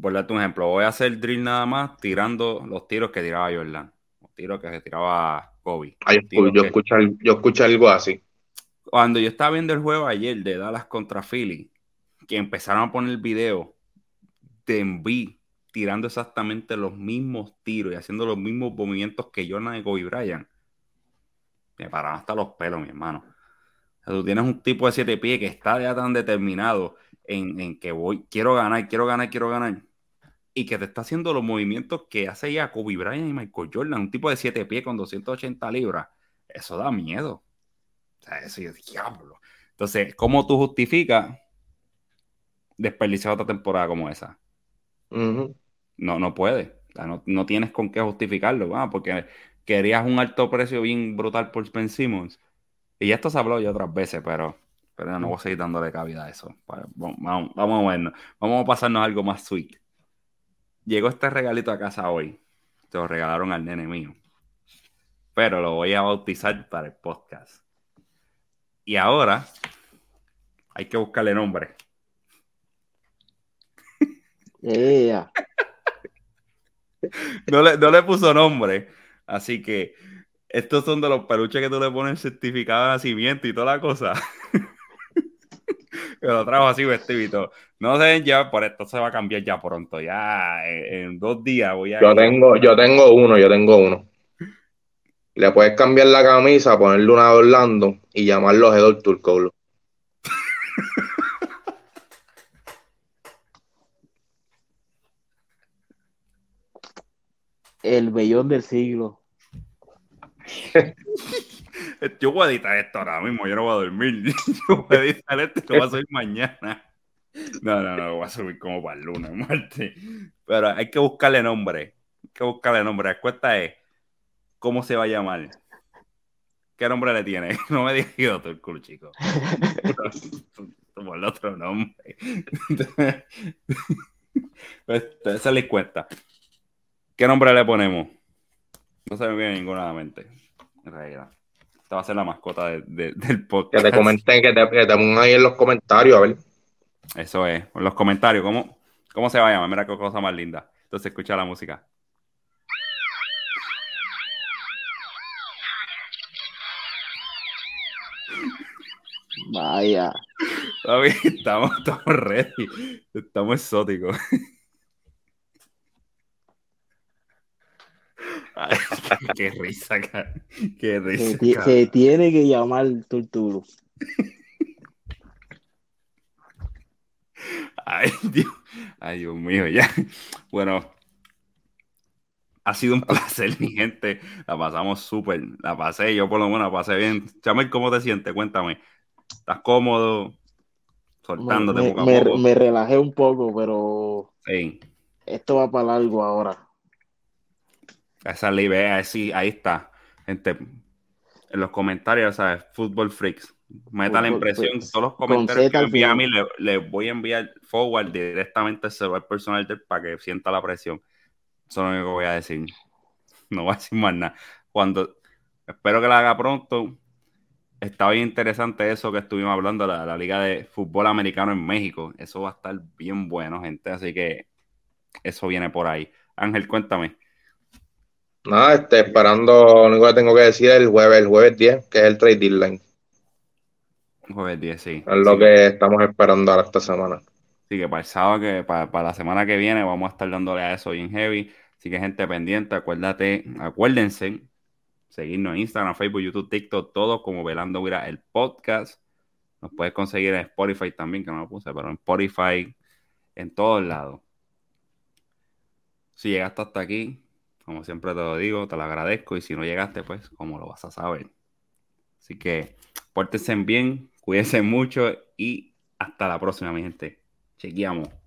Por darte un ejemplo, voy a hacer drill nada más tirando los tiros que tiraba Jordan. Los tiros que tiraba Kobe. Ay, tiros yo, que- al- yo escuché algo así. Cuando yo estaba viendo el juego ayer de Dallas contra Philly, que empezaron a poner el video de Embiid tirando exactamente los mismos tiros y haciendo los mismos movimientos que Jordan y Kobe Bryant, me pararon hasta los pelos, mi hermano. O sea, tú tienes un tipo de siete pies que está ya tan determinado en, en que voy, quiero ganar, quiero ganar, quiero ganar. Y que te está haciendo los movimientos que hace ya Kobe Bryant y Michael Jordan. Un tipo de siete pies con 280 libras. Eso da miedo. O sea, eso es diablo. Entonces, ¿cómo tú justificas desperdiciar otra temporada como esa? No, no. O sea, no, no tienes con qué justificarlo, ah, porque querías un alto precio bien brutal por Ben Simmons. Y esto se habló ya otras veces, pero, pero no voy a seguir dándole cabida a eso. Vale, Vamos, vamos, a vernos. Vamos a pasarnos algo más sweet. Llegó este regalito a casa hoy. Se lo regalaron al nene mío. Pero lo voy a bautizar para el podcast. Y ahora hay que buscarle nombre. Ea. No le, no le puso nombre. Así que estos son de los peluches que tú le pones certificado de nacimiento y toda la cosa. lo trajo así vestido y todo. No se deben llevar por esto, se va a cambiar ya pronto. Ya en, en dos días voy a. Yo tengo, yo tengo uno, yo tengo uno. Le puedes cambiar la camisa, ponerle una de Orlando y llamarlo Hedor Turcolo. El bellón del siglo. Yo voy a editar esto ahora mismo, yo no voy a dormir. Yo voy a editar esto y lo voy a subir mañana. No, no, no, lo voy a subir como para el lunes, martes. Pero hay que buscarle nombre. Hay que buscarle nombre. La cuesta es cómo se va a llamar. ¿Qué nombre le tiene? No me digas yo, el culo, chico. Por el otro nombre. Pues, esa es la cuenta. ¿Qué nombre le ponemos? No se me viene ninguna a la mente. En realidad. Esta va a ser la mascota de- de- del Que podcast. te comenten, que te, que te pongan ahí en los comentarios, a ver. Eso es. En los comentarios, ¿cómo, ¿cómo se va a llamar? Mira qué cosa más linda. Entonces escucha la música. Vaya. Estamos, estamos ready. Estamos exóticos. Ay, qué risa. Qué risa. se tiene que llamar Turturo. Ay, Dios. Ay, Dios mío, ya. Bueno, ha sido un placer, mi gente. La pasamos súper. La pasé, yo por lo menos la pasé bien. Chamel, ¿cómo te sientes? Cuéntame. estás cómodo, soltándote me, poco a me- poco. me relajé un poco, pero Sí, esto va para largo ahora. Esa es la idea, sí, ahí está. Gente, en los comentarios, ¿sabes? Fútbol Freaks. Meta la impresión, Freaks. todos los comentarios que a mí, le, le voy a enviar forward directamente al celular personal del para que sienta la presión. Eso es lo único que voy a decir. No voy a decir más nada. Cuando, espero que la haga pronto. Está bien interesante eso que estuvimos hablando, la, la Liga de Fútbol Americano en México. Eso va a estar bien bueno, gente. Así que eso viene por ahí. Ángel, cuéntame. Nada, este, esperando, lo único que tengo que decir es el jueves, el jueves 10, que es el trade deadline. Jueves 10, sí. Es lo Sí. que estamos esperando ahora esta semana. Así que para el sábado, que, para, para la semana que viene, vamos a estar dándole a eso bien heavy. Así que, gente pendiente, acuérdate, acuérdense, seguirnos en Instagram, Facebook, YouTube, TikTok, todo como Velando Vira, el podcast. Nos puedes conseguir en Spotify también, que no lo puse, pero en Spotify, en todos lados. Si llegaste hasta aquí, como siempre te lo digo, te lo agradezco. Y si no llegaste, pues, como lo vas a saber? Así que, pórtense bien, cuídense mucho y hasta la próxima, mi gente. Chequeamos.